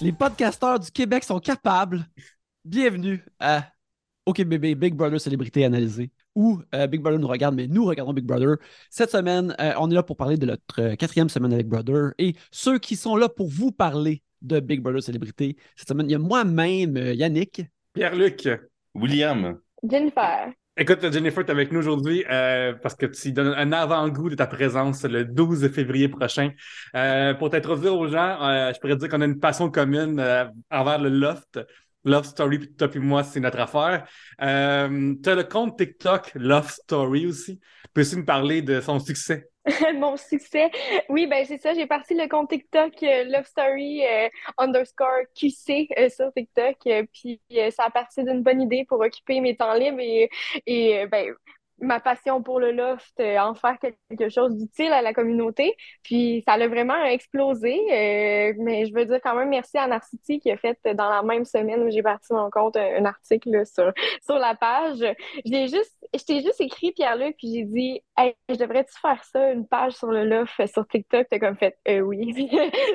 Les podcasteurs du Québec sont capables. Bienvenue à OK Bébé, Big Brother Célébrité Analysée, où euh, Big Brother nous regarde, mais nous regardons Big Brother. Cette semaine, euh, on est là pour parler de notre euh, quatrième semaine avec Brother et ceux qui sont là pour vous parler de Big Brother Célébrité. Cette semaine, il y a moi-même, euh, Yannick. Pierre-Luc. William. Jennifer. Écoute, Jennifer, tu es avec nous aujourd'hui euh, parce que tu donnes un avant-goût de ta présence le 12 février prochain. Euh, pour t'introduire aux gens, euh, je pourrais dire qu'on a une passion commune euh, envers le Loft. Love Story, toi et moi, c'est notre affaire. Euh, tu as le compte TikTok Love Story aussi. Peux-tu me parler de son succès? Mon succès? Oui, ben c'est ça. J'ai parti le compte TikTok euh, Love Story euh, underscore QC euh, sur TikTok. puis ça a parti d'une bonne idée pour occuper mes temps libres et, et ben, ma passion pour le loft, euh, en faire quelque chose d'utile à la communauté. Puis ça a vraiment explosé. euh, mais je veux dire quand même merci à Narcity qui a fait dans la même semaine où j'ai parti mon compte un, un article là, sur, sur la page. Je l'ai juste, je t'ai juste écrit, Pierre-Luc, puis j'ai dit Hey, je devrais-tu faire ça, une page sur le loft sur TikTok? T'as comme fait euh, oui.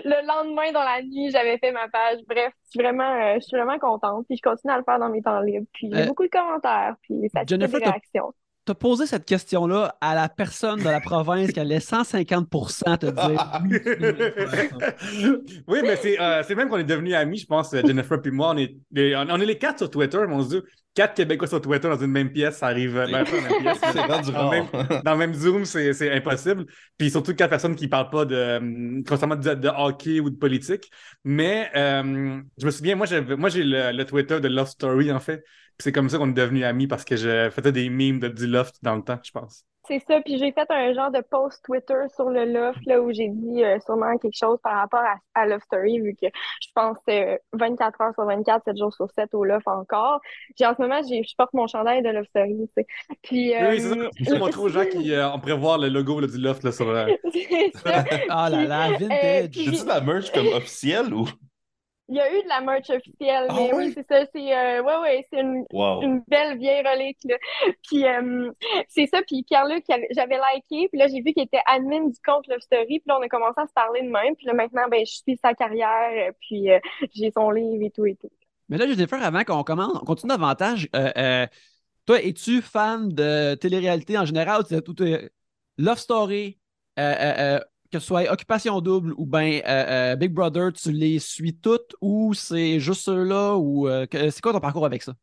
Le lendemain, dans la nuit, j'avais fait ma page. Bref, je suis vraiment, euh, je suis vraiment contente. Puis je continue à le faire dans mes temps libres. Puis j'ai Euh, beaucoup de commentaires. Puis ça fait Jennifer, des réactions. Tu as posé cette question-là à la personne de la province qui allait 150% te dire oui, mais c'est euh, c'est même qu'on est devenus amis, je pense, Jennifer et moi. On est, les, on, est les quatre sur Twitter, mon Dieu. Quatre Québécois sur Twitter dans une même pièce, ça arrive. euh, ben, pas dans la même pièce, dans, le rare. même, dans le même Zoom, c'est c'est impossible. Puis surtout quatre personnes qui parlent pas de, hum, constamment de, de hockey ou de politique. Mais euh, je me souviens, moi, moi j'ai le, le Twitter de Love Story, en fait. Puis c'est comme ça qu'on est devenus amis parce que je faisais des memes de, du Loft dans le temps, je pense. C'est ça, puis j'ai fait un genre de post Twitter sur le Loft, là, où j'ai dit euh, sûrement quelque chose par rapport à, à Love Story, vu que je pense euh, 24 heures sur 24, 7 jours sur 7 au Loft encore. J'ai, en ce moment, j'ai, je porte mon chandail de Love Story, tu sais. Puis, Oui, oui, c'est ça. euh, Je vais montrer aux gens qui euh, on pourrait voir le logo là, du Loft là, sur. euh. Ah là là, Puis, euh, vintage. puis- de la merch comme officielle ou? Il y a eu de la merch officielle, Ah mais oui, c'est ça, c'est, euh, ouais, ouais, c'est une, Wow. une belle vieille relique, là. Puis, euh, c'est ça, puis Pierre-Luc, j'avais liké, puis là, j'ai vu qu'il était admin du compte Love Story, puis là, on a commencé à se parler de même, puis là, maintenant, ben, je suis sa carrière, euh, puis euh, j'ai son livre et tout et tout. Mais là, Jennifer, avant qu'on commence, on continue davantage. euh, euh, toi, es-tu fan de télé-réalité en général? tu- Love Story, euh, euh, euh, que ce soit Occupation Double ou bien Big Brother, tu les suis toutes ou c'est juste ceux-là? ou euh, C'est quoi ton parcours avec ça?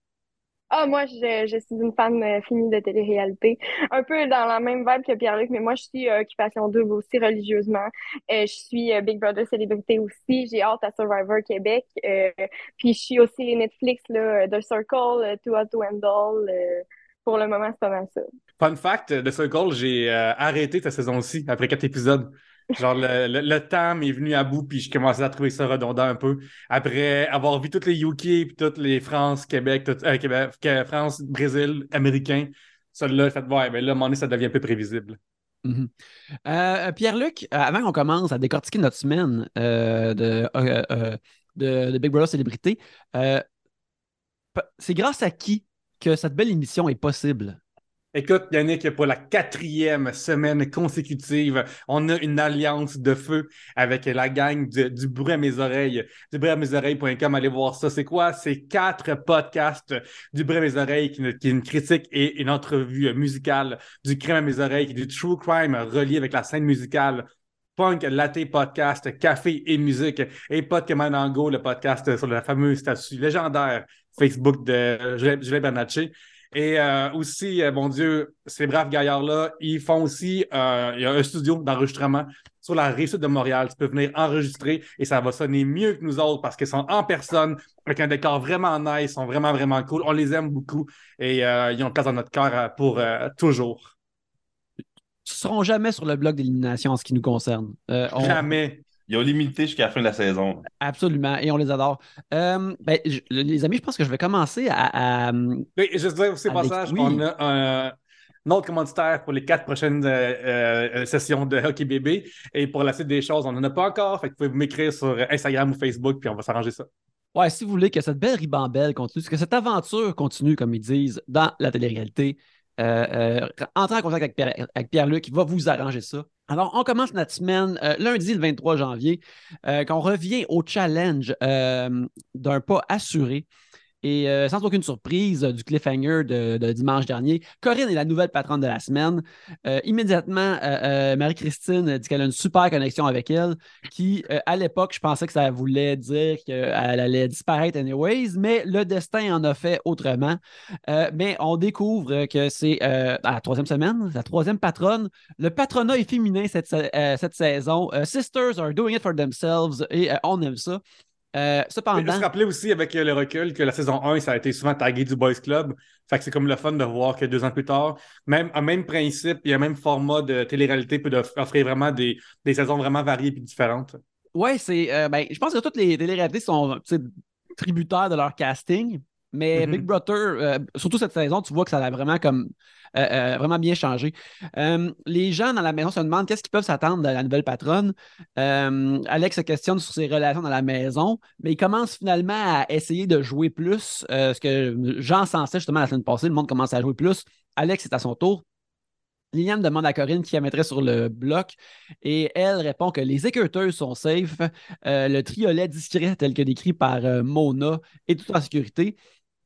Ah, moi, je, je suis une fan euh, finie de télé-réalité. Un peu dans la même vibe que Pierre-Luc, mais moi, je suis euh, Occupation Double aussi religieusement. Euh, je suis euh, Big Brother Célébrité aussi. J'ai hâte à Survivor Québec. Euh, puis, je suis aussi les Netflix, là, The Circle, Too Hot to Handle. euh, pour le moment, c'est pas mal ça. Fun fact, de Circle, j'ai euh, arrêté cette saison-ci après quatre épisodes. Genre, le, le, le temps m'est venu à bout, puis je commençais à trouver ça redondant un peu. Après avoir vu toutes les UK, puis toutes les France, Québec, euh, Québec France, Brésil, Américain, celle-là, fait, ouais, mais là, à un moment donné, ça devient peu prévisible. Mhm. Euh, Pierre-Luc, euh, avant qu'on commence à décortiquer notre semaine de, Big Brother Célébrité, c'est grâce à qui que cette belle émission est possible? Écoute, Yannick, pour la quatrième semaine consécutive, on a une alliance de feu avec la gang du, bruit à mes oreilles, du bruit à mes oreilles.com. Allez voir ça. C'est quoi? C'est quatre podcasts du bruit à mes oreilles qui, est une critique et une entrevue musicale, du crème à mes oreilles, du true crime relié avec la scène musicale. Punk, Latte Podcast, Café et Musique, et Pod Command en le podcast sur la fameuse statue légendaire Facebook de Jules Bernatchez. Et euh, aussi, euh, mon Dieu, ces braves gaillards-là, ils font aussi, euh, il y a un studio d'enregistrement sur la rive sud de Montréal. Tu peux venir enregistrer et ça va sonner mieux que nous autres parce qu'ils sont en personne, avec un décor vraiment nice, ils sont vraiment, vraiment cool. On les aime beaucoup et euh, ils ont place dans notre cœur euh, pour euh, toujours. Ils ne seront jamais sur le bloc d'élimination en ce qui nous concerne. Euh, on- Jamais. Ils ont limité jusqu'à la fin de la saison. Absolument, et on les adore. Euh, ben, je- les amis, je pense que je vais commencer à. à- Oui, je veux dire aussi, passage, oui. on a un, un autre commanditaire pour les quatre prochaines euh, euh, sessions de Hockey Bébé. Et pour la suite des choses, on n'en a pas encore. Fait que vous pouvez m'écrire sur Instagram ou Facebook, puis on va s'arranger ça. Ouais, si vous voulez que cette belle ribambelle continue, que cette aventure continue, comme ils disent, dans la télé-réalité, euh, euh, entrer en contact avec, Pierre- avec Pierre-Luc, il va vous arranger ça. Alors, on commence notre semaine euh, lundi le 23 janvier, qu'on revient au challenge d'un pas assuré. Et euh, sans aucune surprise euh, du cliffhanger de, dimanche dernier, Corinne est la nouvelle patronne de la semaine. Euh, immédiatement, Marie-Christine dit qu'elle a une super connexion avec elle, qui, à l'époque, je pensais que ça voulait dire qu'elle allait disparaître anyways, mais le destin en a fait autrement. Mais on découvre que c'est la troisième semaine, la troisième patronne. Le patronat est féminin cette, sa- cette saison. Sisters are doing it for themselves et on aime ça. Euh, cependant, se rappeler aussi avec euh, le recul que la saison 1, ça a été souvent tagué du Boys Club. Fait que c'est comme le fun de voir que deux ans plus tard, même un même principe et un même format de télé-réalité peut off- offrir vraiment des, des saisons vraiment variées et différentes. Ouais, c'est. euh, ben, je pense que toutes les télé-réalités sont tributaires de leur casting, mais Mhm. Big Brother, euh, surtout cette saison, tu vois que ça a vraiment comme euh, euh, vraiment bien changé. Les gens dans la maison se demandent qu'est-ce qu'ils peuvent s'attendre de la nouvelle patronne. Alex se questionne sur ses relations dans la maison, mais il commence finalement à essayer de jouer plus. ce que Jean sensait justement la semaine passée, le monde commence à jouer plus. Alex est à son tour. Liliane demande à Corinne qui la mettrait sur le bloc et elle répond que les écouteurs sont safe. Euh, le triolet discret tel que décrit par euh, Mona est tout en sécurité.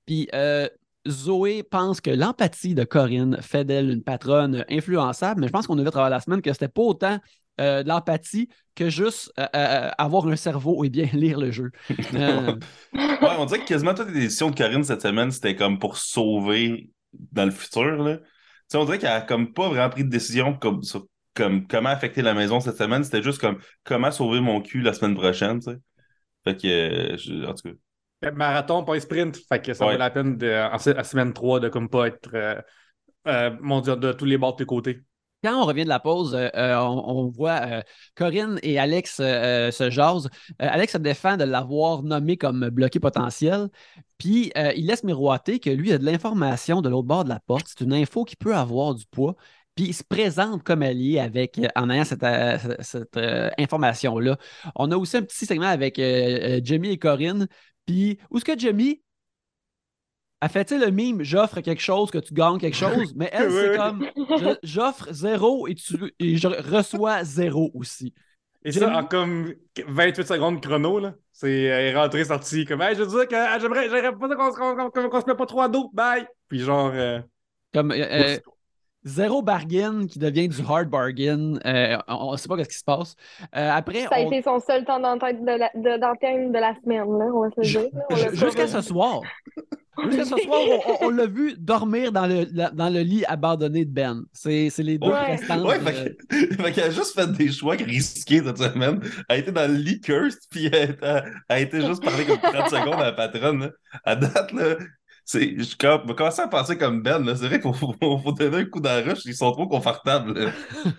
Puis euh, Zoé pense que l'empathie de Corinne fait d'elle une patronne influençable, mais je pense qu'on a vu à travers la semaine que c'était pas autant euh, de l'empathie que juste euh, avoir un cerveau et bien lire le jeu. Ouais, on dirait que quasiment toutes les décisions de Corinne cette semaine, c'était comme pour sauver dans le futur, on dirait qu'elle a comme pas vraiment pris de décision comme sur comme comment affecter la maison cette semaine. C'était juste comme comment sauver mon cul la semaine prochaine. Fait que, je- en tout cas. Euh, Marathon, pas un sprint. Fait que ça Ouais. vaut la peine de, en, à semaine 3 de comme pas être euh, euh, mon Dieu, de tous les bords de tous les côtés. Quand on revient de la pause, euh, on, on voit euh, Corinne et Alex euh, se jasent. Euh, Alex se défend de l'avoir nommé comme bloqué potentiel. Puis euh, il laisse miroiter que lui a de l'information de l'autre bord de la porte. C'est une info qui peut avoir du poids. Puis il se présente comme allié avec, en ayant cette, cette- cette, euh, information-là. On a aussi un petit segment avec Jamie et Corinne. Puis où est-ce que Jamie a fait le mime j'offre quelque chose que tu gagnes quelque chose, mais elle, c'est oui. comme j'offre zéro et, tu, et je reçois zéro aussi. Et Jamie- ça, en comme 28 secondes chrono, là. C'est euh, rentré, sorti, comme, hey, je veux dire que ah, j'aimerais, j'aimerais pas qu'on, qu'on- qu'on se met pas trop à dos, bye! Puis genre, euh, Comme euh, zéro bargain qui devient du hard bargain. Euh, on ne sait pas ce qui se passe. Euh, après, Ça a on- été son seul temps d'antenne de la, de, de la semaine, là, on va se le dire. Jusqu'à ce soir. Jusqu'à ce soir, on, on- on l'a vu dormir dans le, la- dans le lit abandonné de Ben. C'est c'est les deux Ouais. restantes. Ouais, de- fait que- fait qu'elle a juste fait des choix risqués cette semaine. Elle a été dans le lit cursed, puis elle, a- elle a été juste parler comme 30 secondes à la patronne. À date, là, je com- je commence à penser comme Ben. C'est vrai qu'il faut, faut- donner un coup ruche, ils sont trop confortables.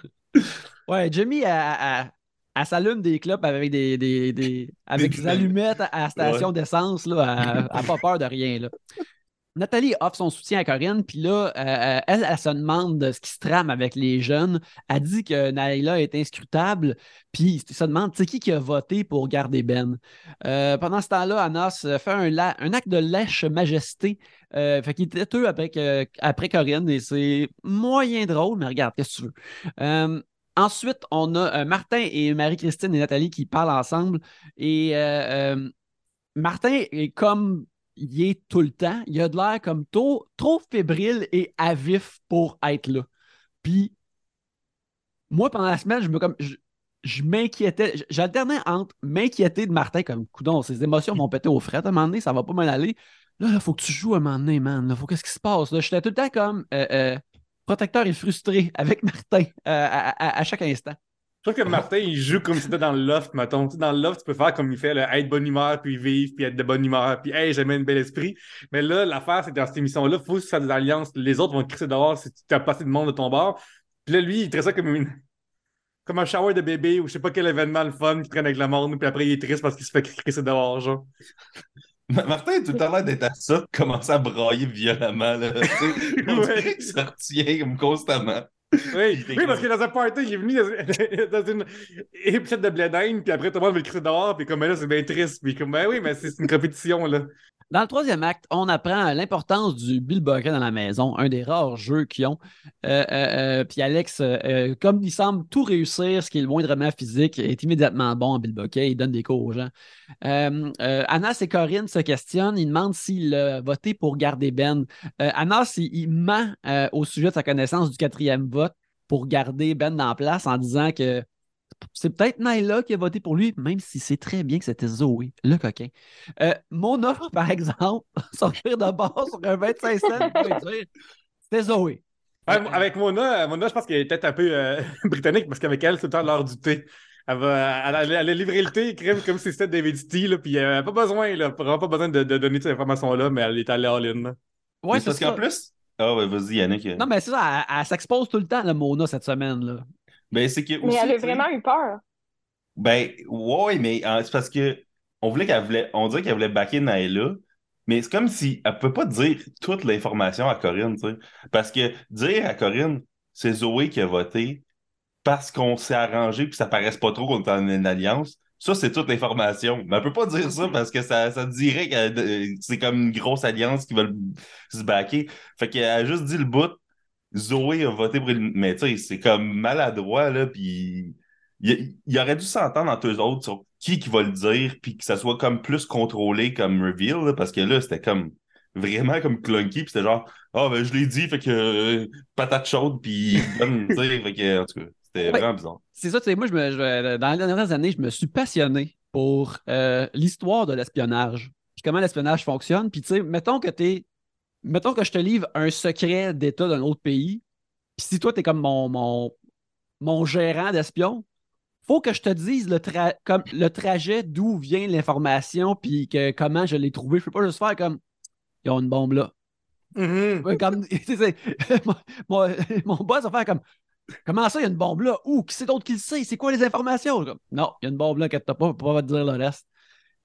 Ouais, Jimmy, elle, elle- elle s'allume des clopes avec des, des, des- avec Des des allumettes à station d'essence. Là, elle n'a pas peur de rien. Là. Nathalie offre son soutien à Corinne, puis là, euh, elle, elle se demande de ce qui se trame avec les jeunes. Elle dit que Naïla est inscrutable, puis elle se demande c'est qui qui a voté pour garder Ben? Euh, pendant ce temps-là, Anas fait un, acte de lèche majesté. Euh, fait qu'il est têteux après, Corinne, et c'est moyen drôle, mais regarde, qu'est-ce que tu veux. Euh, Ensuite, on a euh, Martin et Marie-Christine et Nathalie qui parlent ensemble. Et euh, euh, Martin est comme il est tout le temps. Il a de l'air comme trop, trop fébrile et à vif pour être là. Puis, moi, pendant la semaine, je me comme. Je, m'inquiétais. J'alternais entre m'inquiéter de Martin, comme coudon, ses émotions vont péter aux frettes à un moment donné, ça va pas mal aller. Là, il faut que tu joues à un moment donné, man. Là, faut qu'est-ce qui se passe? Là, j'étais tout le temps comme euh, euh, protecteur et frustré avec Martin euh, à- à chaque instant. Je trouve que Martin, il joue comme si c'était dans le loft, mettons. Dans le loft, tu peux faire comme il fait, là, être bonne humeur, puis vivre, puis être de bonne humeur, puis hey, j'aime un bel esprit. Mais là, l'affaire, c'est que dans cette émission-là, il faut que tu fasses des alliances. Les autres vont te crisser dehors si tu as passé de monde de ton bord. Puis là, lui, il traite ça comme une. Comme un shower de bébé ou je sais pas quel événement le fun qui traîne avec le monde, puis après il est triste parce qu'il se fait crisser dehors, genre. Ma- Martin a tout temps l'air d'être à ça, de commencer à brailler violemment. Là. On dirait Ouais. qu'il se retient comme constamment. Oui, parce que dans un party, il est venu dans, dans une épisode de blé d'Inde, puis après tout le monde veut le crisser dehors, puis comme là, c'est bien triste. Puis comme ben oui, mais c'est une compétition, là. Dans le troisième acte, on apprend l'importance du Bill Bucket dans la maison, un des rares jeux qu'ils ont. Euh, euh, euh, puis Alex, comme il semble tout réussir, ce qui est le moindrement physique, est immédiatement bon en Bill Bucket. Il donne des cours aux gens. Anas et Corinne se questionnent. Ils demandent s'il a voté pour garder Ben. Anas, il, il ment au sujet de sa connaissance du quatrième vote pour garder Ben en place en disant que c'est peut-être Naila qui a voté pour lui, même si c'est très bien que c'était Zoé, le coquin. Euh, Mona, par exemple, sortir de bord sur un 25 cents, c'était Zoé. Ouais, avec Mona, Mona, je pense qu'elle est peut-être un peu euh, britannique parce qu'avec elle, c'est tout le temps l'heure du thé. Elle va, elle, elle, elle a livré le thé, crème comme si c'était David là, puis elle n'a pas besoin, là, vraiment pas besoin de, de donner cette information-là, mais elle est allée all-in. là. Ouais, c'est parce qu'en plus. Ah ouais, vas-y, Yannick. Non, mais c'est ça, elle, elle s'expose tout le temps, la Mona, cette semaine. Là. Ben, c'est que Mais aussi, elle a vraiment eu peur. Ben, ouais, mais euh, c'est parce que on voulait qu'elle voulait, on dirait qu'elle voulait backer Naila, mais c'est comme si elle peut pas dire toute l'information à Corinne, tu sais. Parce que dire à Corinne, c'est Zoé qui a voté parce qu'on s'est arrangé puis ça paraisse pas trop qu'on est en une alliance, ça, c'est toute l'information. Mais elle peut pas dire ça parce que ça, ça dirait que euh, c'est comme une grosse alliance qui veulent se backer. Fait qu'elle a juste dit le bout. Zoé a voté pour une... Mais tu sais, c'est comme maladroit, là, puis il, il aurait dû s'entendre entre eux autres sur qui qui va le dire, puis que ça soit comme plus contrôlé comme reveal, là, parce que là, c'était comme vraiment comme clunky, puis c'était genre, ah, ben je l'ai dit, fait que euh, patate chaude, puis tu sais, fait que, en tout cas, c'était Ouais. vraiment bizarre. C'est ça, tu sais, moi, je me, je- dans les dernières années, je me suis passionné pour euh, l'histoire de l'espionnage, puis comment l'espionnage fonctionne. Puis, tu sais, mettons que t'es, mettons que je te livre un secret d'État d'un autre pays, puis si toi, t'es comme mon, mon, mon gérant d'espion, faut que je te dise le, tra- comme, le trajet d'où vient l'information, puis que, comment je l'ai trouvé. Je peux pas juste faire comme, ils ont une bombe là. Mhm. Ouais, comme, tu mon, mon- mon boss va faire comme Comment ça, il y a une bombe là? Où? Qui c'est d'autre qui le sait? C'est quoi les informations? Comme, non, il y a une bombe là que t'as pas, on peut pas te dire le reste.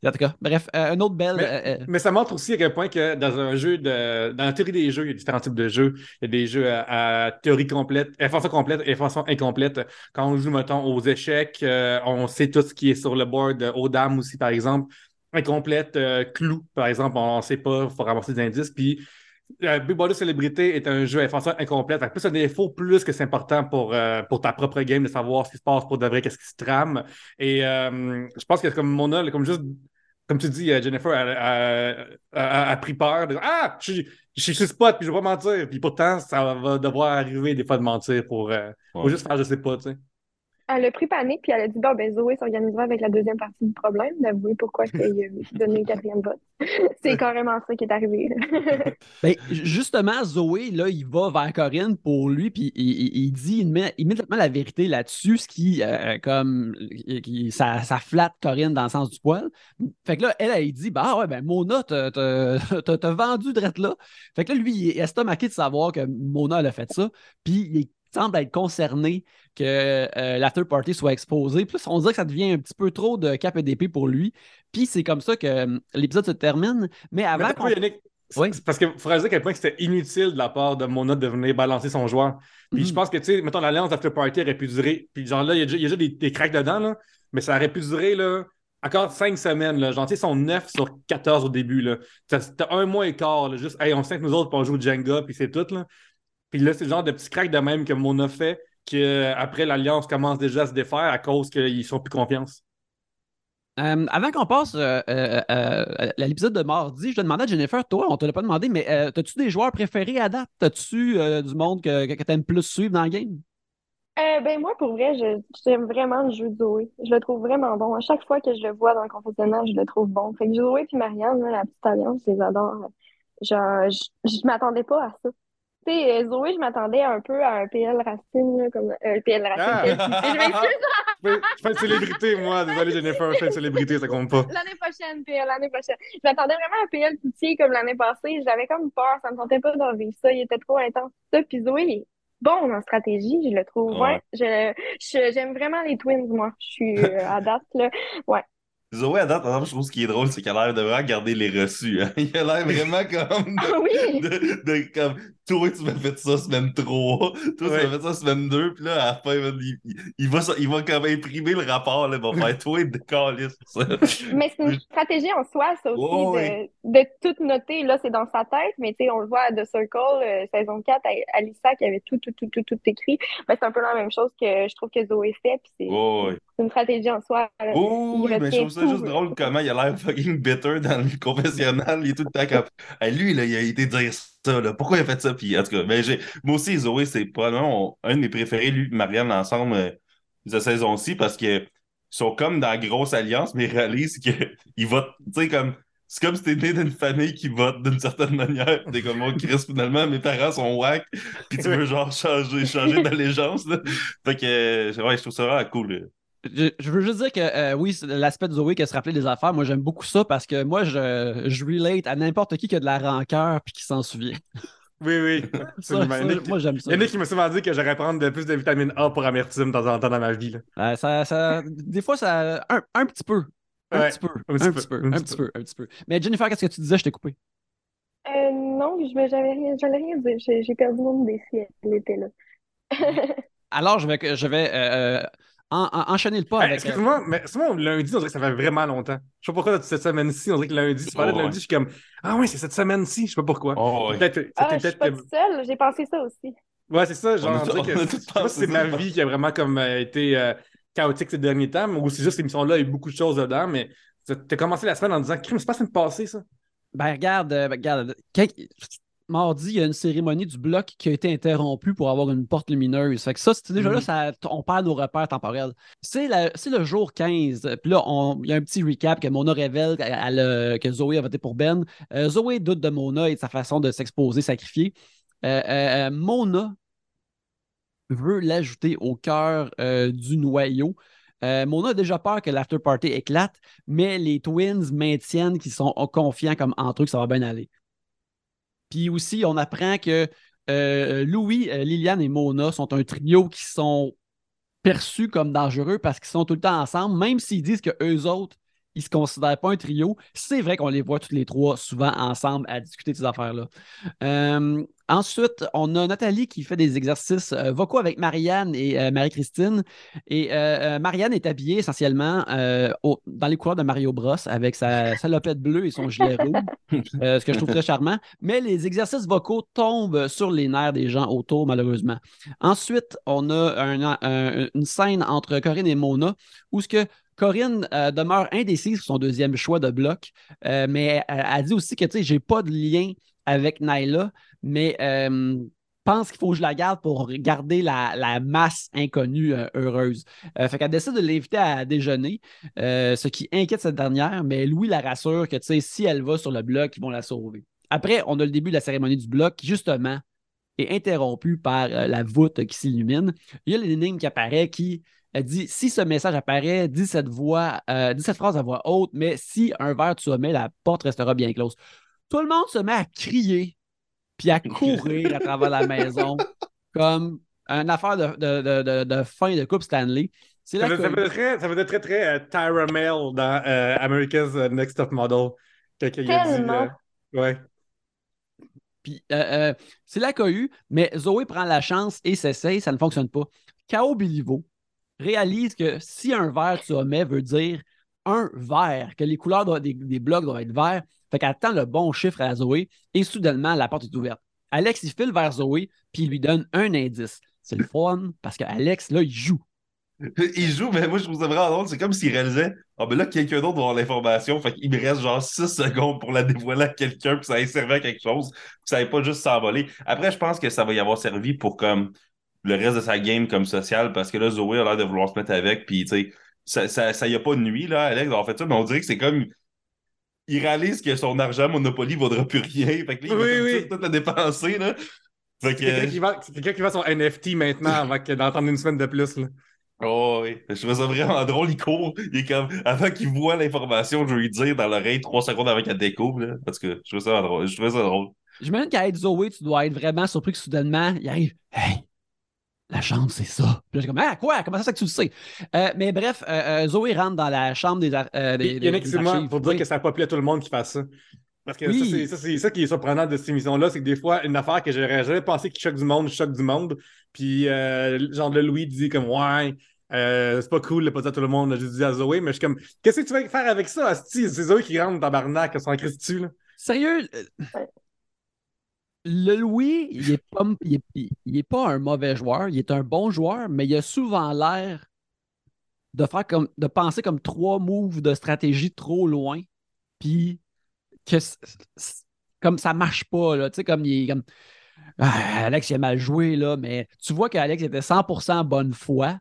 En tout cas, bref, euh, une autre belle. Mais- euh, euh, Mais ça montre aussi à quel point que dans un jeu de. Dans la théorie des jeux, il y a différents types de jeux. Il y a des jeux à, à théorie complète, information complète et information incomplète. Quand on joue, mettons, aux échecs, euh, on sait tout ce qui est sur le board, aux dames aussi, par exemple. Incomplète, clou, par exemple, on ne sait pas, il faut ramasser des indices. Puis Big Brother Célébrité est un jeu à information incomplète. Plus un défaut, plus que c'est important pour, euh, pour ta propre game de savoir ce qui se passe pour de vrai, qu'est-ce qui se trame. Et euh, je pense que comme Mona, là, comme juste comme tu dis, euh, Jennifer a, pris peur de Ah, je suis je spot, puis je vais pas mentir. Puis pourtant, ça va devoir arriver des fois de mentir pour, euh, pour Ouais. juste faire je sais pas, tu sais. Elle a pris panique, puis elle a dit Bon, ben, Zoé s'organisera avec la deuxième partie du problème, d'avouer pourquoi c'est euh, donné le quatrième vote. c'est carrément ça qui est arrivé. ben, justement, Zoé, là, il va vers Corinne pour lui, puis il, il- il dit immé- immédiatement la vérité là-dessus, ce qui, euh, comme, qui- ça, ça flatte Corinne dans le sens du poil. Fait que là, elle, elle dit Bah ouais, ben, Mona, t'as vendu drette là. Fait que là, lui, il est estomaqué de savoir que Mona, elle a fait ça, puis il semble être concerné que euh, la third party soit exposée. Plus on dirait que ça devient un petit peu trop de cap et d'épée pour lui. Puis c'est comme ça que euh, l'épisode se termine. Mais avant Yannick, Oui. parce qu'il faudrait dire à quel point c'était inutile de la part de Mona de venir balancer son joueur. Puis Mhm. je pense que, tu sais, mettons, l'alliance d'After Party aurait pu durer. Puis genre là, il y a déjà, il y a déjà des, des cracks dedans, là. Mais ça aurait pu durer, là, encore cinq semaines, là. Genre, tu sais, ils sont 9 sur 14 au début, là. T'as t'as un mois et quart, là. Juste, hey, on sait que nous autres, on joue Jenga, puis c'est tout, là. Puis là, c'est le genre de petits cracks de même que Mona fait, qu'après, l'alliance commence déjà à se défaire à cause qu'ils sont plus confiance. Euh, avant qu'on passe euh, euh, euh, à l'épisode de mardi, je te demandais à Jennifer, toi, on te l'a pas demandé, mais euh, as-tu des joueurs préférés à date? As-tu euh, du monde que, que, tu aimes plus suivre dans le game? Euh, ben, moi, pour vrai, je- j'aime vraiment le jeu de Zoé. Je le trouve vraiment bon. À chaque fois que je le vois dans le confessionnal, je le trouve bon. Fait que Zoé puis Marianne, là, la petite alliance, je les adore. Genre, je, je m'attendais pas à ça. Tu sais, euh, Zoé, je m'attendais un peu à un PL Racine, là, comme euh, PL Racine. Ah! Je m'excuse. Je fais- une célébrité, moi. Désolé, Jennifer, je fais une célébrité, ça compte pas. L'année prochaine, PL, l'année prochaine. Je m'attendais vraiment à un PL Poutier comme l'année passée. J'avais comme peur, ça me sentait pas d'en vivre ça. Il était trop intense. Ça. Puis Zoé, il est bon en stratégie, je le trouve. Ouais. Ouais. Je, je- j'aime vraiment les Twins, moi. Je suis euh, à date, là. Zoé, à date, par exemple, je trouve ce qui est drôle, c'est qu'elle a l'air de vraiment garder les reçus. hein. Il a l'air vraiment comme. Ah oui! de, de- comme toi, tu m'as fait ça semaine 3, toi, tu m'as fait ça semaine 2, puis là, à la fin, il, va, il va quand même imprimer le rapport, là, il va faire toi, décaliste. Mais c'est une stratégie en soi, ça aussi, ouais. de, de tout noter. Là, c'est dans sa tête, mais tu sais, on le voit à The Circle, euh, saison 4, à Alissa qui avait tout, tout, tout, tout, tout écrit. Ben, c'est un peu la même chose que je trouve que Zoé fait, puis c'est ouais. une stratégie en soi. là. Oh, oui, mais je trouve ça juste drôle comment il a l'air fucking bitter dans le confessionnal. Il est tout le temps comme. Hey, lui, là, il a été dire ça, là. Pourquoi il a fait ça? Puis, en tout cas, ben, moi aussi, Zoé, c'est probablement un de mes préférés, lui et Marianne, ensemble, euh, de saison-ci, parce que sont comme dans la grosse alliance, mais ils réalisent qu'ils votent, tu sais, comme. C'est comme si t'es né d'une famille qui vote d'une certaine manière. T'es comme, oh, Chris, finalement, mes parents sont whack. Puis tu veux, genre, changer, changer d'allégeance. Fait que, euh, ouais, je trouve ça vraiment cool. Je, veux juste dire que euh, oui, l'aspect de Zoé qui se rappeler des affaires, moi j'aime beaucoup ça parce que moi je, je relate à n'importe qui qui a de la rancœur puis qui s'en souvient. Oui, oui. Ça, absolument. ça, Il y en a qui- moi j'aime il ça. y en a qui m'ont souvent dit que j'aurais prendre de plus de vitamine A pour amertume de temps en temps dans ma vie. Là. Euh, ça, ça- des fois, ça. Un, un petit peu. Un Ouais, petit peu. un Un petit peu, peu. un petit peu. Un petit peu. Mais Jennifer, qu'est-ce que tu disais? Je t'ai coupé. Euh, non, je vais j'avais rien, rien dire. J'ai j'ai perdu mon idée si elle était là. Alors, je vais, je vais euh, en- en- enchaîner le pas Hey, avec. euh, Excuse-moi, mais c'est moi, lundi, on dirait que ça fait vraiment longtemps. Je sais pas pourquoi cette semaine-ci, on dirait que lundi, tu parlais de Oh, lundi, je suis comme Ah oui, c'est cette semaine-ci, je sais pas pourquoi. Oh, ouais. Peut-être, c'était Ah, je suis peut-être pas toute seule, j'ai pensé ça aussi. Ouais, c'est ça, genre, On on que on a je tout sais pas si c'est ma ça. vie qui a vraiment comme euh, été euh, chaotique ces derniers temps, ou c'est juste cette émission-là, il y a eu beaucoup de choses dedans, mais t'as commencé la semaine en disant Crime, c'est pas la semaine passée, ça. Ben, regarde, euh, ben, regarde. Mardi, il y a une cérémonie du bloc qui a été interrompue pour avoir une porte lumineuse. Fait que ça, c'est déjà là, ça, on perd nos repères temporels. C'est le jour 15. Puis là, il y a un petit recap que Mona révèle elle que Zoé a voté pour Ben. Euh, Zoé doute de Mona et de sa façon de s'exposer, sacrifier. Euh, euh, Mona veut l'ajouter au cœur du noyau. Euh, Mona a déjà peur que l'after party éclate, mais les twins maintiennent qu'ils sont confiants comme entre eux que ça va bien aller. Puis aussi, on apprend que euh, Louis, euh, Liliane et Mona sont un trio qui sont perçus comme dangereux parce qu'ils sont tout le temps ensemble, même s'ils disent que eux autres, ils ne se considèrent pas un trio. C'est vrai qu'on les voit tous les trois souvent ensemble à discuter de ces affaires-là. Euh, ensuite, on a Nathalie qui fait des exercices euh, vocaux avec Marianne et euh, Marie-Christine. Et Marianne est habillée essentiellement au- dans les couleurs de Mario Bros avec sa salopette bleue et son gilet rouge, ce que je trouve très charmant. Mais les exercices vocaux tombent sur les nerfs des gens autour, malheureusement. Ensuite, on a un- un- une scène entre Corinne et Mona où ce que Corinne euh, demeure indécise sur son deuxième choix de bloc, euh, mais elle, elle dit aussi que j'ai pas de lien avec Naila, mais euh, pense qu'il faut que je la garde pour garder la, masse inconnue euh, heureuse. Euh, fait qu'elle décide de l'inviter à déjeuner, euh, ce qui inquiète cette dernière, mais Louis la rassure que si elle va sur le bloc, ils vont la sauver. Après, on a le début de la cérémonie du bloc qui, justement, est interrompu par euh, la voûte qui s'illumine. Il y a l'énigme qui apparaît qui euh, dit si ce message apparaît, dis cette voix, euh, dis cette phrase à voix haute, mais si un verre tu omets, la porte restera bien close. Tout le monde se met à crier puis à courir à travers la maison comme une affaire de, de, de, de- de fin de Coupe Stanley. C'est Ça là faisait, ça que- faisait très, ça faisait très, très euh, Tyra Mail dans euh, America's Next Top Model. Quelqu'un a dit. Tellement. euh, ouais. Puis euh, euh, c'est la cohue, mais Zoé prend la chance et s'essaye, ça ne fonctionne pas. K.O. Bilivo réalise que si un vert tu omets veut dire un vert, que les couleurs des, des blocs doivent être verts, fait qu'elle attend le bon chiffre à Zoé et soudainement la porte est ouverte. Alex, il file vers Zoé puis il lui donne un indice. C'est le fun parce que Alex, là, il joue. Il joue, mais moi je trouve ça vraiment. C'est comme s'il réalisait Ah, ben là, quelqu'un d'autre va avoir l'information. Fait qu'il me reste genre 6 secondes pour la dévoiler à quelqu'un, puis ça ait servi à quelque chose, puis ça n'ait pas juste s'envoler. Après, je pense que ça va y avoir servi pour comme le reste de sa game comme social, parce que là, Zoé a l'air de vouloir se mettre avec, puis tu sais, ça, ça, ça y a pas de nuit, là, Alex, d'avoir fait ça, mais on dirait que c'est comme. Il réalise que son argent Monopoly vaudra plus rien. Fait que là, il Oui, va oui. tout, tout le dépenser, là. Fait C'est quelqu'un que. qui, quelqu'un qui vend son NFT maintenant avant que d'entendre une semaine de plus. Là. Oh oui, je trouvais ça vraiment drôle, il court, il est comme, avant qu'il voit l'information, je vais lui dire dans l'oreille trois secondes avant qu'elle découvre, là, parce que je trouvais ça drôle, je trouvais ça drôle. J'imagine qu'à être Zoé, tu dois être vraiment surpris que soudainement, il arrive Hey, la chambre, c'est ça. Puis là, j'ai comme Ah, quoi? Comment ça, c'est que tu le sais? Euh, Mais bref, euh, euh, Zoé rentre dans la chambre des, ar- euh, des, Il y en a pour dire que ça n'a pas plu à tout le monde qui fasse ça. Parce que Oui. ça, c'est- ça, c'est ça qui est surprenant de cette émission-là, c'est que des fois, une affaire que j'aurais jamais pensé qui choque du monde, choque du monde. Puis, euh, genre, le Louis dit comme, ouais, euh, c'est pas cool de pas dire à tout le monde, je dis à Zoé, mais je suis comme, qu'est-ce que tu vas faire avec ça, Asti? C'est Zoé qui rentre dans Barnac, sans Christy, là? Sérieux, euh. Le Louis, il est, pas, il, est, un mauvais joueur, il est un bon joueur, mais il a souvent l'air de penser comme trois moves de stratégie trop loin, puis que comme ça marche pas, là, tu sais, comme il est comme Ah, Alex, il a mal joué, là, mais tu vois qu'Alex était 100% bonne foi.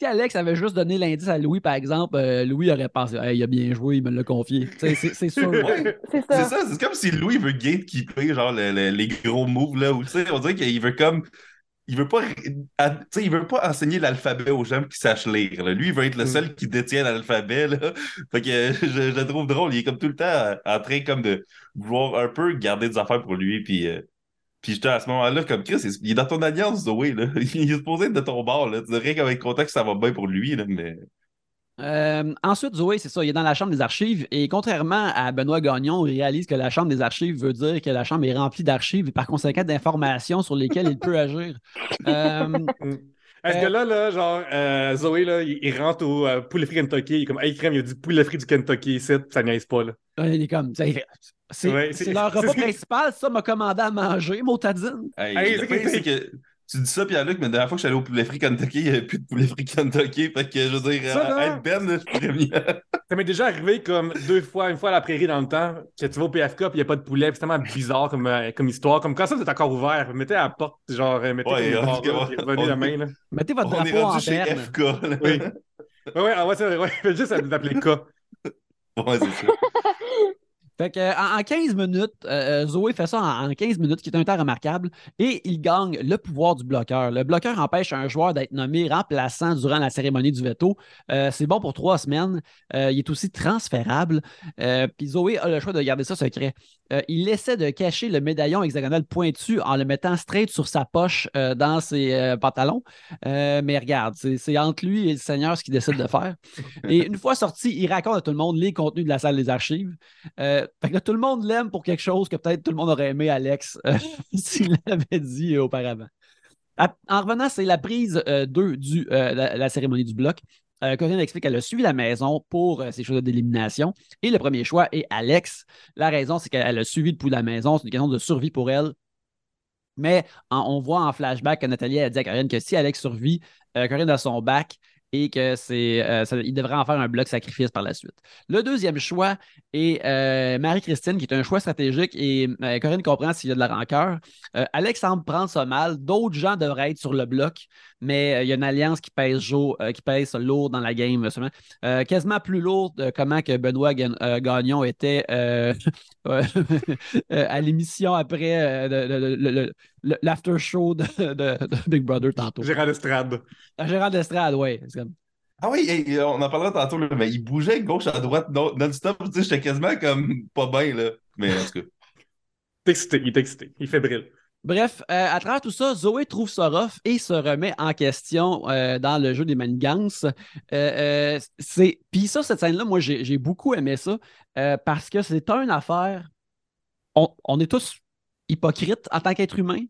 Si Alex avait juste donné l'indice à Louis, par exemple, euh, Louis aurait pensé Hey, il a bien joué, il me l'a confié. C'est c'est sûr. Ouais. C'est ça. c'est comme si Louis veut gatekeeper, genre, le- le- les gros moves, là, où, tu sais, on dirait qu'il veut comme. Il veut pas, à- tu sais, il veut pas enseigner l'alphabet aux gens qui sachent lire. là. Lui, il veut être le Mm. seul qui détient l'alphabet. Là. Fait que euh, je, je le trouve drôle. Il est comme tout le temps en train comme de vouloir un peu garder des affaires pour lui. Puis, euh, puis j'étais à ce moment-là, comme Chris, il, il est dans ton alliance, Zoé. Là. Il est supposé être de ton bord. Là. Tu être content que ça va bien pour lui. Là, mais... Euh, ensuite, Zoé, c'est ça, il est dans la chambre des archives et contrairement à Benoît Gagnon, il réalise que la chambre des archives veut dire que la chambre est remplie d'archives et par conséquent d'informations sur lesquelles il peut agir. Euh, Est-ce Euh, que là, là, genre, euh, Zoé, là, il, il rentre au euh, poulet frit Kentucky, il est comme, hey, crème, il a dit poulet frit du Kentucky ici, ça niaise pas, là. il est comme, c'est c'est- Ouais, c'est leur repas principal, ça m'a commandé à manger, motadine. Hey, Hey, c'est que- tu dis ça, Pierre-Luc, mais la dernière fois que je suis allé au poulet frit Kentucky, il n'y avait plus de poulet frit Kentucky. Fait que je veux dire, Ça, être Ben, je venir. Ça m'est déjà arrivé comme deux fois, une fois à la prairie dans le temps, que tu vas au PFK puis il n'y a pas de poulet, puis c'est tellement bizarre comme, euh, comme histoire. Comme quand ça, c'est encore ouvert, mettez à la porte, genre, euh, mettez Ouais, comme cas, barre, là, puis revenez on- demain, là. Mettez votre On est drapeau en rendu chez berne. FK. Là. Oui. Ouais, ouais, ah ouais, c'est vrai, ouais, juste à K. Ouais, c'est ça. Fait que, en, en 15 minutes, euh, euh, Zoé fait ça en, en 15 minutes, qui est un temps remarquable, et il gagne le pouvoir du bloqueur. Le bloqueur empêche un joueur d'être nommé remplaçant durant la cérémonie du veto. Euh, c'est bon pour trois semaines. Il est aussi transférable. Puis Zoé a le choix de garder ça secret. Il essaie de cacher le médaillon hexagonal pointu en le mettant straight sur sa poche dans ses pantalons. Mais regarde, c'est entre lui et le Seigneur ce qu'il décide de faire. Et une fois sorti, il raconte à tout le monde les contenus de la salle des archives. Euh, fait que là, tout le monde l'aime pour quelque chose que peut-être tout le monde aurait aimé Alex euh, s'il l'avait dit euh, auparavant. À- en revenant, c'est la prise 2 de la, la cérémonie du bloc. Euh, Corinne explique qu'elle a suivi la maison pour euh, ses choix d'élimination. Et le premier choix est Alex. La raison, c'est qu'elle a suivi depuis la maison. C'est une question de survie pour elle. Mais en- on voit en flashback que Nathalie a dit à Corinne que si Alex survit, euh, Corinne a son bac et que c'est, euh, devrait en faire un bloc sacrifice par la suite. Le deuxième choix est euh, Marie-Christine, qui est un choix stratégique et euh, Corinne comprend s'il y a de la rancœur. Alex semble prendre ça mal. D'autres gens devraient être sur le bloc, mais euh, il y a une alliance qui pèse, jo- euh, qui pèse lourd dans la game. euh, seulement. Quasiment plus lourd de comment que Benoît Ga- euh, Gagnon était à l'émission après euh, le- l'after show de, de- de Big Brother tantôt. Gérard Estrade. À Gérard d'Estrade, oui. Ah oui, hey, on en parlera tantôt, là, mais il bougeait gauche à droite non- non-stop. sais, J'étais quasiment comme pas bien, là. Mais en tout cas. Il est excité, il est excité, il est fébrile. Bref, euh, à travers tout ça, Zoé trouve ça rough et se remet en question euh, dans le jeu des manigances. Euh, euh, c'est... Puis ça, cette scène-là, moi, j'ai, beaucoup aimé ça parce que c'est une affaire. On, est tous hypocrites en tant qu'être humain.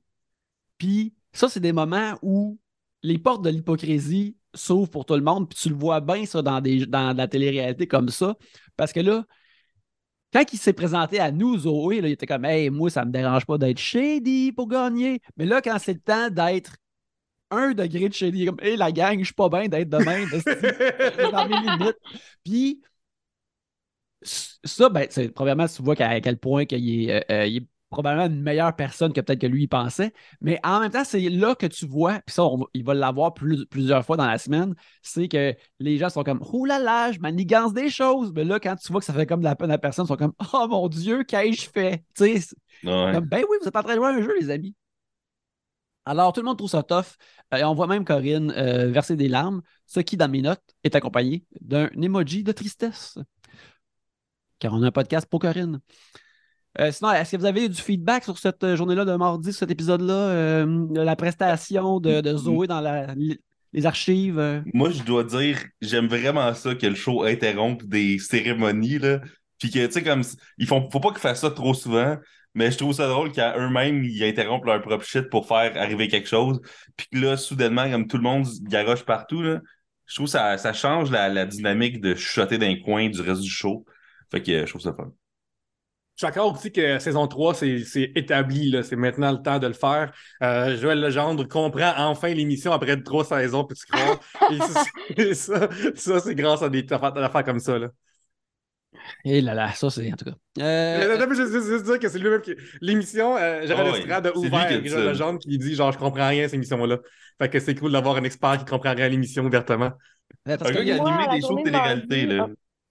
Puis ça, c'est des moments où les portes de l'hypocrisie s'ouvrent pour tout le monde. Puis tu le vois bien, ça, dans, dans la télé-réalité comme ça. Parce que là, quand il s'est présenté à nous, Zoé, là, il était comme Hey, moi, ça me dérange pas d'être shady pour gagner. Mais là, quand c'est le temps d'être un degré de shady, il est comme Hey, la gang, je suis pas bien d'être de même. esti. Je suis dans mes limites. Puis, ça, ben, c'est, premièrement, tu vois à quel point qu'il est, euh, euh, il est probablement une meilleure personne que peut-être que lui il pensait. Mais en même temps, c'est là que tu vois, puis ça, on il va l'avoir plus- plusieurs fois dans la semaine, c'est que les gens sont comme Oh là là, je manigance des choses. Mais là, quand tu vois que ça fait comme de la peine à la personne, ils sont comme Oh mon Dieu, qu'ai-je fait? Tu sais, Ouais. comme, ben oui, vous êtes en train de jouer à un jeu, les amis. Alors, tout le monde trouve ça tough. Euh, et on voit même Corinne euh, verser des larmes, ce qui, dans mes notes, est accompagné d'un emoji de tristesse. Car on a un podcast pour Corinne. Euh, sinon, est-ce que vous avez eu du feedback sur cette euh, journée-là de mardi, sur cet épisode-là, euh, de la prestation de, de Zoé dans la- les archives? euh? Moi, je dois dire, j'aime vraiment ça que le show interrompe des cérémonies, là. Puis que, tu sais, comme, ils font, faut pas qu'ils fassent ça trop souvent, mais je trouve ça drôle qu'à eux-mêmes, ils interrompent leur propre shit pour faire arriver quelque chose. Puis que là, soudainement, comme tout le monde garoche partout, là, je trouve que ça, ça change la, la dynamique de chuchoter d'un coin du reste du show. Fait que je trouve ça fun. Je suis d'accord aussi que saison 3, c'est c'est établi. là. C'est maintenant le temps de le faire. Euh, Joël Legendre comprend enfin l'émission après trois saisons, puis tu crois. Et ça, c'est- ça, ça, c'est grâce à des affaires, comme ça. Là. Et là là, ça c'est en tout cas. Euh, Euh, non, mais je veux juste dire que c'est lui-même qui. L'émission, euh, j'aurais l'estrade oui, c'est lui ouvert qui ça. Legendre qui dit genre, je comprends rien à cette émission-là. Fait que c'est cool d'avoir un expert qui comprend rien à l'émission ouvertement. parce Un que- gars qui a animé des shows de de télé-réalité, là.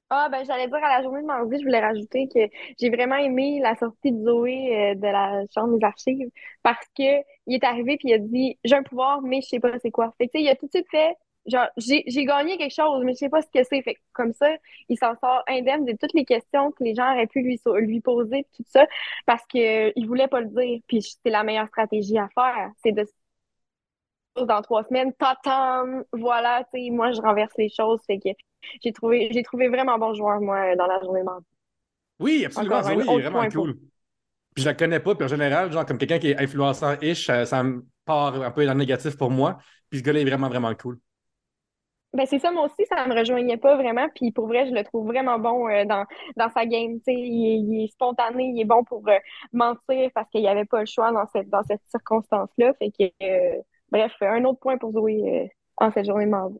Ah, ben, j'allais dire à la journée de mardi, je voulais rajouter que j'ai vraiment aimé la sortie de Zoé euh, de la chambre des archives parce que il est arrivé puis il a dit j'ai un pouvoir, mais je sais pas c'est quoi. Fait que, tu sais, il a tout de suite fait genre j'ai gagné quelque chose, mais je sais pas ce que c'est. Fait que, comme ça, il s'en sort indemne de toutes les questions que les gens auraient pu lui, lui poser tout ça parce que il voulait pas le dire. Puis c'est la meilleure stratégie à faire, c'est de dans trois semaines, tatam, voilà, tu sais, moi je renverse les choses, fait que j'ai trouvé, j'ai trouvé vraiment bon joueur, moi, dans la journée de mardi. Oui, absolument. Zoé est vraiment pour- cool. Puis je la connais pas, puis en général, genre comme quelqu'un qui est influenceur-ish, ça, ça me part un peu dans le négatif pour moi. Puis ce gars-là est vraiment, vraiment cool. Ben c'est ça, moi aussi, ça me rejoignait pas vraiment, puis pour vrai, je le trouve vraiment bon euh, dans, dans sa game, tu sais, il, est- il est spontané, il est bon pour euh, mentir parce qu'il n'y avait pas le choix dans cette, dans cette circonstance-là, fait que, euh, bref, un autre point pour Zoé euh, en cette journée de mardi.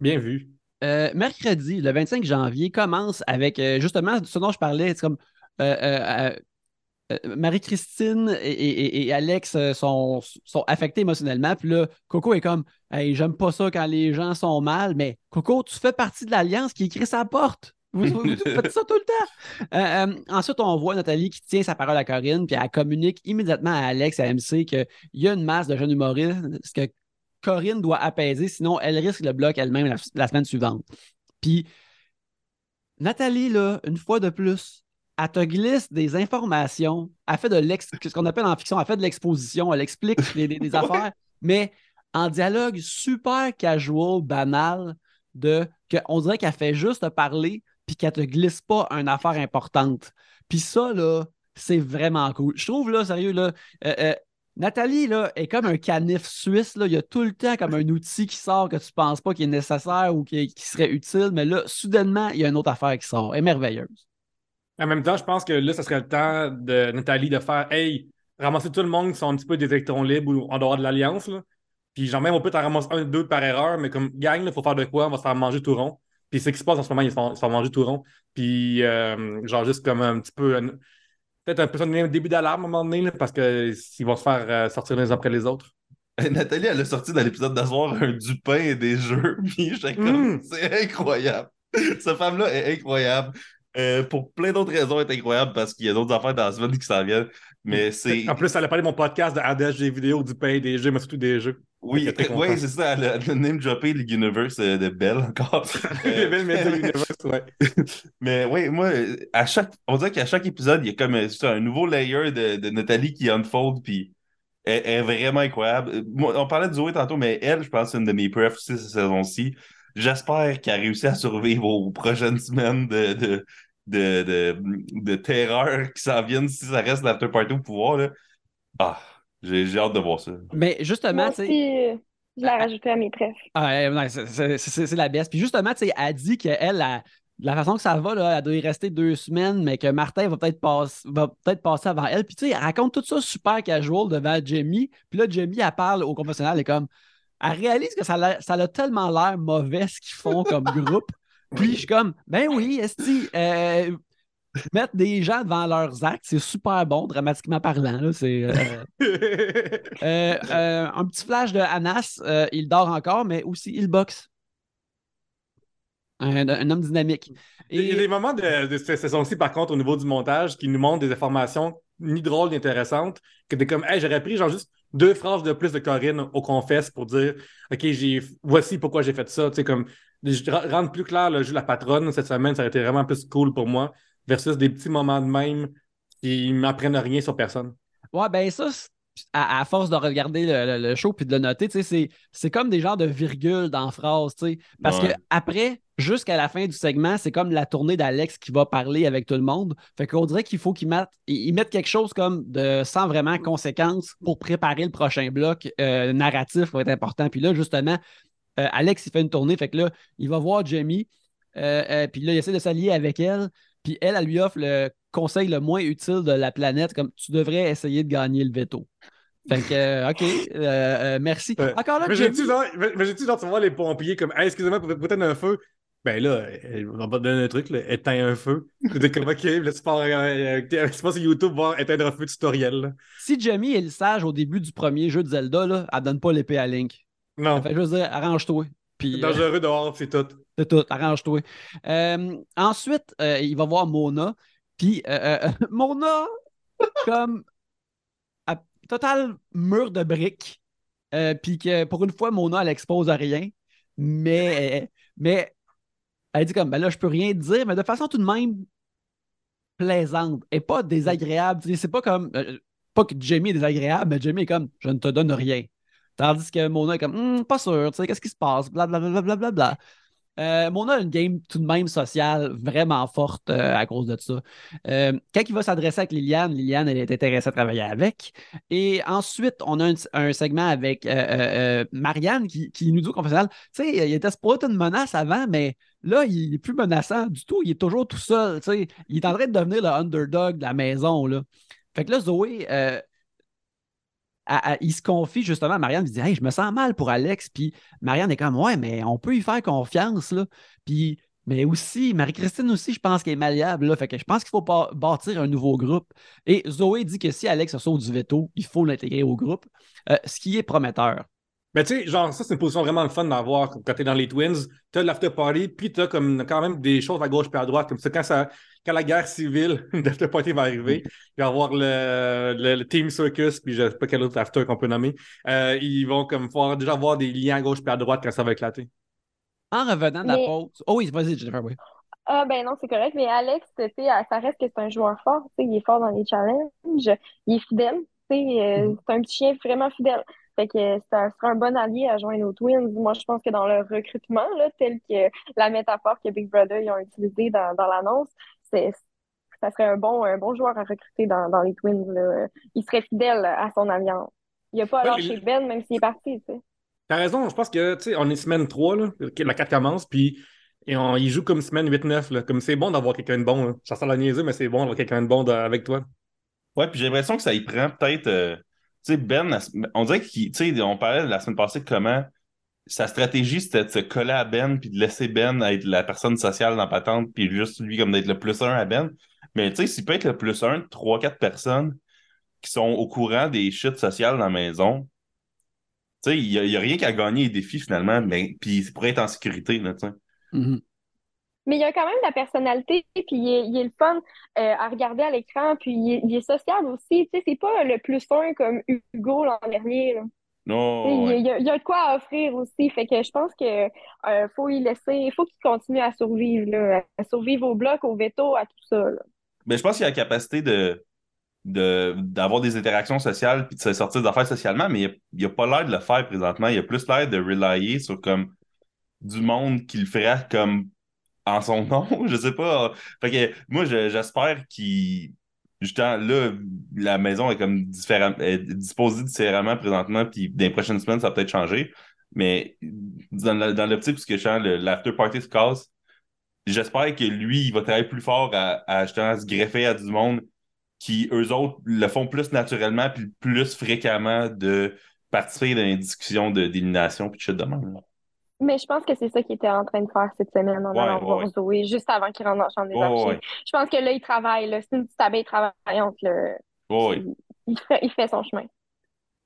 Bien vu. Euh, mercredi, le 25 janvier, commence avec euh, justement ce dont je parlais. C'est comme euh, euh, euh, Marie-Christine et, et- et Alex sont, sont affectés émotionnellement. Puis là, Coco est comme Hey, j'aime pas ça quand les gens sont mal, mais Coco, tu fais partie de l'alliance qui écrit sa porte. Vous, vous- vous faites ça tout le temps. Euh, euh, ensuite, on voit Nathalie qui tient sa parole à Corinne, puis elle communique immédiatement à Alex, à MC, qu'il y a une masse de jeunes humoristes, ce que Corinne doit apaiser, sinon elle risque le bloc elle-même la, la semaine suivante. Puis Nathalie, là, une fois de plus, elle te glisse des informations, elle fait de l'ex, ce qu'on appelle en fiction, elle fait de l'exposition, elle explique des, des- des affaires, mais en dialogue super casual, banal, de que on dirait qu'elle fait juste te parler puis qu'elle te glisse pas une affaire importante. Puis ça, là, c'est vraiment cool. Je trouve, là, sérieux, là, euh, euh, Nathalie, là, est comme un canif suisse, là. Il y a tout le temps comme un outil qui sort que tu penses pas qu'il est nécessaire ou qui, serait utile, mais là, soudainement, il y a une autre affaire qui sort. Elle est merveilleuse. En même temps, je pense que là, ce serait le temps de Nathalie de faire Hey, ramasser tout le monde qui sont un petit peu des électrons libres ou en dehors de l'Alliance. Puis genre même on peut t'en ramasser un ou deux par erreur, mais comme gang, il faut faire de quoi? On va se faire manger tout rond. Puis c'est ce qui se passe en ce moment, ils se font, ils se font manger tout rond. Puis euh, genre juste comme un petit peu peut-être un peu un début d'alarme à un moment donné, là, parce que ils vont se faire euh, sortir les uns après les autres. Nathalie, elle a sorti dans l'épisode d'asseoir un du pain et des jeux. Puis j'étais comme, Mm. c'est incroyable. Cette femme-là est incroyable. Euh, pour plein d'autres raisons, elle est incroyable parce qu'il y a d'autres affaires dans la semaine qui s'en viennent. Mais c'est. En plus, elle a parlé de mon podcast de ADH des vidéos, du pain, des jeux, mais surtout des jeux. Oui, c'est ça. A name droppé l'Universe euh, de Belle encore. Universe, ouais. Mais oui, moi, à chaque, on dirait qu'à chaque épisode, il y a comme euh, un nouveau layer de, de Nathalie qui unfold, puis elle, elle est vraiment incroyable. Euh, Moi, on parlait de Zoé tantôt, mais elle, je pense, c'est une de mes prefs aussi cette saison-ci. J'espère qu'elle a réussi à survivre aux prochaines semaines de, de, de, de, de terreur qui s'en viennent si ça reste l'after party au pouvoir. Là. Ah, j'ai j'ai hâte de voir ça. Mais justement, tu sais. je l'ai rajouté à mes prefs. Ah, ouais, c'est- c'est c'est- c'est la baisse. Puis justement, tu sais, elle dit qu'elle, la, de la façon que ça va, là, elle doit y rester deux semaines, mais que Martin va peut-être passe- va peut-être passer avant elle. Puis tu sais, elle raconte tout ça super casual devant Jamie. Puis là, Jamie, elle parle au confessionnal, elle est comme. Elle réalise que ça, l'a- ça a tellement l'air mauvais ce qu'ils font comme groupe. Puis je suis comme, ben oui, Esti, euh, mettre des gens devant leurs actes, c'est super bon, dramatiquement parlant. là, C'est. euh, euh, euh, un petit flash de Anas, euh, il dort encore, mais aussi il boxe. Un, un homme dynamique. Il y a Et, des moments de, de cette saison-ci, par contre, au niveau du montage, qui nous montrent des informations ni drôles ni intéressantes, que t'es comme, hey, j'aurais pris genre juste deux phrases de plus de Corinne au confesse pour dire, OK, j'ai, voici pourquoi j'ai fait ça. Tu sais, comme, rendre plus clair le jeu de la patronne cette semaine, ça aurait été vraiment plus cool pour moi, versus des petits moments de même qui m'apprennent rien sur personne. ouais, ben ça, à, à force de regarder le, le- le show puis de le noter, tu sais, c'est, c'est comme des genres de virgules dans phrases, tu sais. Parce Ouais. que après, jusqu'à la fin du segment, c'est comme la tournée d'Alex qui va parler avec tout le monde. Fait qu'on dirait qu'il faut qu'ils mettent, mettent quelque chose comme de sans vraiment conséquence pour préparer le prochain bloc euh, narratif va être important. Puis là, justement, euh, Alex, il fait une tournée, fait que là, il va voir Jamie, euh, euh, puis là, il essaie de s'allier avec elle, puis elle, elle lui offre le conseil le moins utile de la planète, comme tu devrais essayer de gagner le veto. Fait que, euh, OK, euh, euh, merci. Encore là, Mais genre, mais- mais j'ai-tu genre, tu vois les pompiers comme, hey, excusez-moi, pour peut-être un feu? Ben là, on va te donner un truc, là, éteins un feu. T'es comme, ok, là, tu pars, sur YouTube voir éteindre un feu tutoriel, là. si Jamie est le sage au début du premier jeu de Zelda, là, elle donne pas l'épée à Link. Non, Fait veux dire, arrange-toi. Puis, c'est euh, dangereux dehors, c'est tout. C'est tout, arrange-toi. Euh, ensuite, euh, il va voir Mona. Puis Mona, comme à- total mur de briques. Puis que pour une fois, Mona, elle expose à rien. Mais, mais elle dit comme, ben là, je peux rien dire, mais de façon tout de même plaisante et pas désagréable. C'est pas comme, pas que Jamie est désagréable, mais Jamie est comme, je ne te donne rien. Tandis que Mona est comme, Hum, pas sûr, tu sais, qu'est-ce qui se passe, blablabla. Bla, bla, bla. Euh, Mona a une game tout de même sociale vraiment forte euh, à cause de ça. Euh, quand il va s'adresser avec Liliane, Liliane, elle est intéressée à travailler avec. Et ensuite, on a un, segment avec euh, Marianne qui, nous dit au confessionnal, tu sais, il était supposé une menace avant, mais là, il est plus menaçant du tout. Il est toujours tout seul, tu sais. Il est en train de devenir le underdog de la maison, là. Fait que là, Zoé, il se confie justement à Marianne, il dit Hey, je me sens mal pour Alex. Puis Marianne est comme Ouais, mais on peut y faire confiance. Là. Puis, mais aussi, Marie-Christine aussi, je pense qu'elle est malléable. Là. Fait que je pense qu'il faut bâtir un nouveau groupe. Et Zoé dit que si Alex se sauve du veto, il faut l'intégrer au groupe, euh, ce qui est prometteur. Mais tu sais, genre, ça, c'est une position vraiment fun d'avoir quand t'es dans les Twins. T'as l'after party, puis t'as comme quand même des choses à gauche et à droite. Comme ça, quand, ça, quand la guerre civile, l'after party va arriver, il va y avoir le, le, le Team Circus, puis je sais pas quel autre after qu'on peut nommer. Euh, ils vont comme pouvoir déjà avoir des liens à gauche et à droite quand ça va éclater. En revenant de la Mais- pause. Oh oui, vas-y, Jennifer, oui. Ah ben non, c'est correct, mais Alex, tu sais, ça reste que c'est un joueur fort, tu sais, il est fort dans les challenges, il est fidèle, tu sais, euh, c'est un petit chien vraiment fidèle. Fait que ça sera un bon allié à joindre aux Twins. Moi, je pense que dans le recrutement, là, tel que la métaphore que Big Brother ils ont utilisée dans, dans l'annonce, c'est ça serait un bon, un bon joueur à recruter dans, dans les Twins. Là. Il serait fidèle à son alliance. Il a pas Ouais, lâché il- Ben, même s'il est parti, tu sais. T'as raison, je pense que, tu sais, on est semaine 3, là, la 4 commence, puis et on, il joue comme semaine 8-9, là. Comme c'est bon d'avoir quelqu'un de bon, là. Ça sent la niaiser, mais c'est bon d'avoir quelqu'un de bon de- avec toi. Ouais, puis j'ai l'impression que ça y prend peut-être. euh, tu sais, Ben, on dirait qu'il. Tu sais, on parlait la semaine passée de comment sa stratégie, c'était de se coller à Ben puis de laisser Ben être la personne sociale dans Patente, puis juste lui comme d'être le plus un à Ben. Mais tu sais, s'il peut être le plus un de 3-4 personnes qui sont au courant des shit sociales dans la maison, tu sais, il n'y a, il y a rien qu'à gagner les défis finalement, mais puis c'est pour être en sécurité, là, tu sais. Mhm. Mais il y a quand même de la personnalité, puis il est, il est le fun euh, à regarder à l'écran, puis il est, il est sociable aussi. Tu sais, c'est pas le plus un comme Hugo l'an dernier. là. Non, il, y a, il y a de quoi à offrir aussi. Fait que je pense que euh, faut y laisser, faut qu'il continue à survivre, là, à survivre au bloc, au veto, à tout ça. là. Mais je pense qu'il a la capacité de de- d'avoir des interactions sociales puis de se sortir d'affaires socialement, mais il a, il a pas l'air de le faire présentement. Il a plus l'air de relayer sur comme du monde qu'il ferait comme en son nom. Je sais pas. Fait que moi, je- j'espère qu'il. Justement, là, la maison est comme différem- est disposée différemment présentement, puis dans les prochaines semaines, ça va peut-être changer. Mais dans l'optique, le- l'after party se casse, j'espère que lui, il va travailler plus fort à, à justement se greffer à du monde qui, eux autres, le font plus naturellement puis plus fréquemment de participer dans les discussions d'élimination puis de shit de même. là. Mais je pense que c'est ça qu'il était en train de faire cette semaine en Ouais, allant ouais, voir ouais. Zoé, juste avant qu'il rentre dans la chambre des Ouais, archives. ouais, Je pense que là, il travaille. là. C'est une petite abeille travaillante. Là. Il, il fait, il fait son chemin.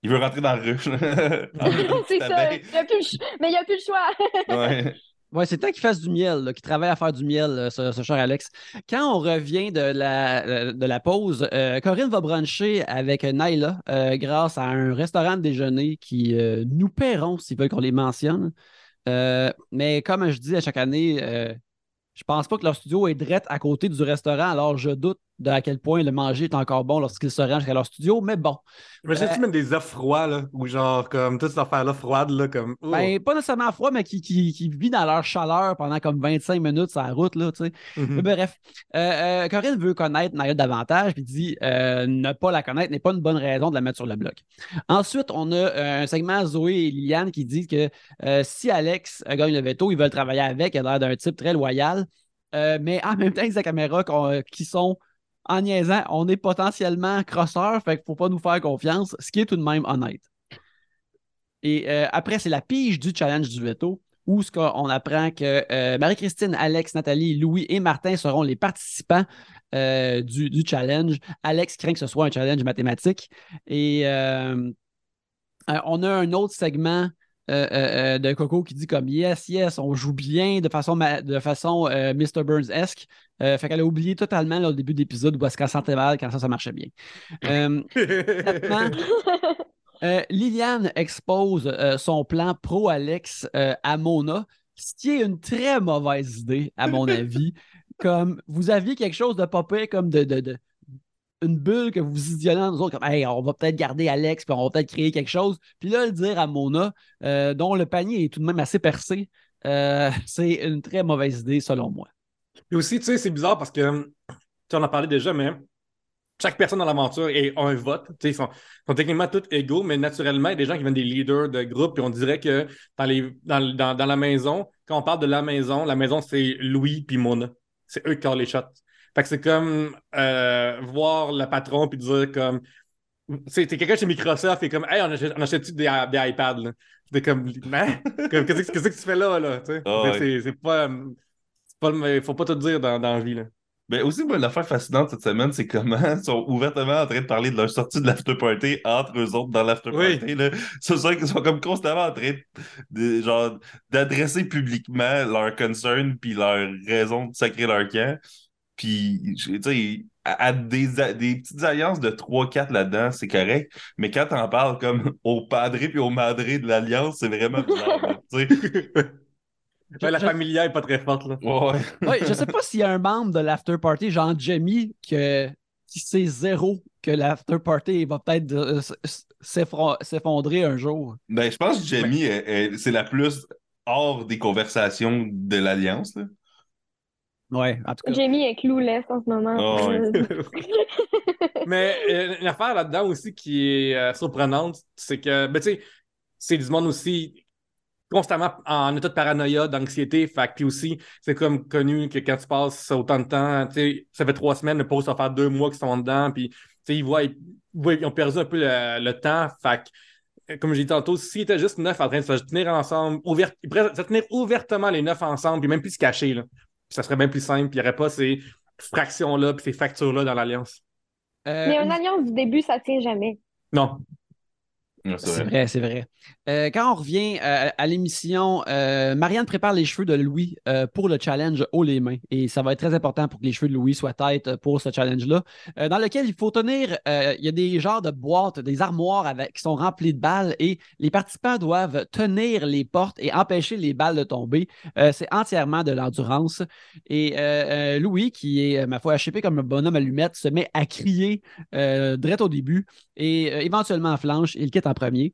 Il veut rentrer dans la ruche. c'est ça. Il a plus Mais il n'y a plus le choix. Ouais. Ouais, c'est temps qu'il fasse du miel, qu'il travaille à faire du miel, euh, ce, ce cher Alex. Quand on revient de la, euh, de la pause, euh, Corinne va bruncher avec Naila euh, grâce à un restaurant de déjeuner qui euh, nous paieront s'ils veulent qu'on les mentionne. Euh, mais comme je dis à chaque année, euh, je pense pas que leur studio est direct à côté du restaurant, alors je doute de à quel point le manger est encore bon lorsqu'ils se rangent jusqu'à leur studio, mais bon. Imagine-tu Euh, même des œufs froids, là, ou genre, comme, toute cette affaire-là froide, là, comme. oh. Ben, pas nécessairement froid, mais qui, qui, qui vit dans leur chaleur pendant comme 25 minutes sur la route, là, tu sais. Mhm. Mais bref, euh, euh, Corinne veut connaître Naya davantage, puis dit euh, ne pas la connaître n'est pas une bonne raison de la mettre sur le bloc. Ensuite, on a euh, un segment Zoé et Liliane qui disent que si Alex gagne le veto, ils veulent travailler avec. Il a l'air d'un type très loyal. Mais en même temps, ils la caméra qui sont en niaisant, on est potentiellement crosseurs, fait qu'il ne faut pas nous faire confiance, ce qui est tout de même honnête. Et euh, après, c'est la pige du challenge du veto, où ce qu'on apprend que euh, Marie-Christine, Alex, Nathalie, Louis et Martin seront les participants euh, du, challenge. Alex craint que ce soit un challenge mathématique. Et on a un autre segment de Coco qui dit comme yes, yes, on joue bien de façon, de façon Mr. Burns-esque. Euh, fait qu'elle a oublié totalement là, au début d'épisode où est-ce qu'elle sentait mal quand ça, ça marchait bien. Euh, euh, Liliane expose son plan pro-Alex à Mona, ce qui est une très mauvaise idée, à mon avis. Comme vous aviez quelque chose de pas pire, comme de, de- de- une bulle que vous visionnez dans nous autres, comme Hey, on va peut-être garder Alex, puis on va peut-être créer quelque chose. Puis là, le dire à Mona, euh, dont le panier est tout de même assez percé, euh, c'est une très mauvaise idée, selon moi. Et aussi, tu sais, c'est bizarre parce que, tu en parlait déjà, mais chaque personne dans l'aventure a un vote. Tu sais, ils sont, sont techniquement tous égaux, mais naturellement, il y a des gens qui viennent des leaders de groupe, puis on dirait que dans, les, dans, dans, dans la maison, quand on parle de la maison, la maison, c'est Louis puis Mona. C'est eux qui ont les shots. Fait que c'est comme euh, voir le patron puis dire comme. T'es quelqu'un chez Microsoft et comme, hey, on achète- on achète-tu des, des iPads, là? Comme, hein? Qu'est-ce que tu fais là, là? Tu sais? Mais ouais. c'est- C'est pas. c'est pas le- faut pas tout dire dans, dans la vie, là. Mais aussi, moi, l'affaire fascinante cette semaine, c'est comment ils sont ouvertement en train de parler de leur sortie de l'after party entre eux autres dans l'after Oui. party. Là. C'est ça qu'ils sont comme constamment en train de, genre, d'adresser publiquement leurs concerns puis leur raison de sacrer leur camp. Puis, tu sais, à, à des, des petites alliances de 3-4 là-dedans, c'est correct. Mais quand t'en parles comme au padré puis au madré de l'alliance, c'est vraiment bizarre. Ouais, la Je- familiale est pas très forte, là. Ouais. Ouais, je sais pas s'il y a un membre de l'after party, genre Jamie, que, qui sait zéro que l'after party va peut-être euh, s'effondrer un jour. Ben, je pense que Jamie, elle- elle- c'est la plus hors des conversations de l'alliance. là. Ouais, en tout cas. Jamie est clouless en ce moment. Ah ouais. Mais euh, une affaire là-dedans aussi qui est euh, surprenante, c'est que, ben, tu sais, c'est du monde aussi constamment en état de paranoïa, d'anxiété. Fait puis aussi, c'est comme connu que quand tu passes autant de temps, tu sais, ça fait trois semaines, le poste ça va faire deux mois qu'ils sont dedans, puis, tu sais, ils voient, ils, voient- ils ont perdu un peu le, le temps. Fait euh, comme j'ai dit tantôt, s'ils étaient juste neuf en train de se tenir ensemble, ouvert, ils pourraient se tenir ouvertement les neuf ensemble, puis même plus se cacher, là. Puis ça serait bien plus simple, puis il n'y aurait pas ces fractions-là, puis ces factures-là dans l'Alliance. Euh, Mais une alliance du début, ça tient jamais. Non. C'est vrai. c'est vrai. Euh, quand on revient euh, à l'émission, euh, Marianne prépare les cheveux de Louis pour le challenge haut les mains. Et ça va être très important pour que les cheveux de Louis soient têtes euh, pour ce challenge-là, dans lequel il faut tenir, il y a des genres de boîtes, des armoires avec, qui sont remplies de balles et les participants doivent tenir les portes et empêcher les balles de tomber. C'est entièrement de l'endurance. Et Louis, qui est, ma foi, HP comme un bonhomme allumette, se met à crier direct au début et euh, éventuellement en flanche, il quitte en premier.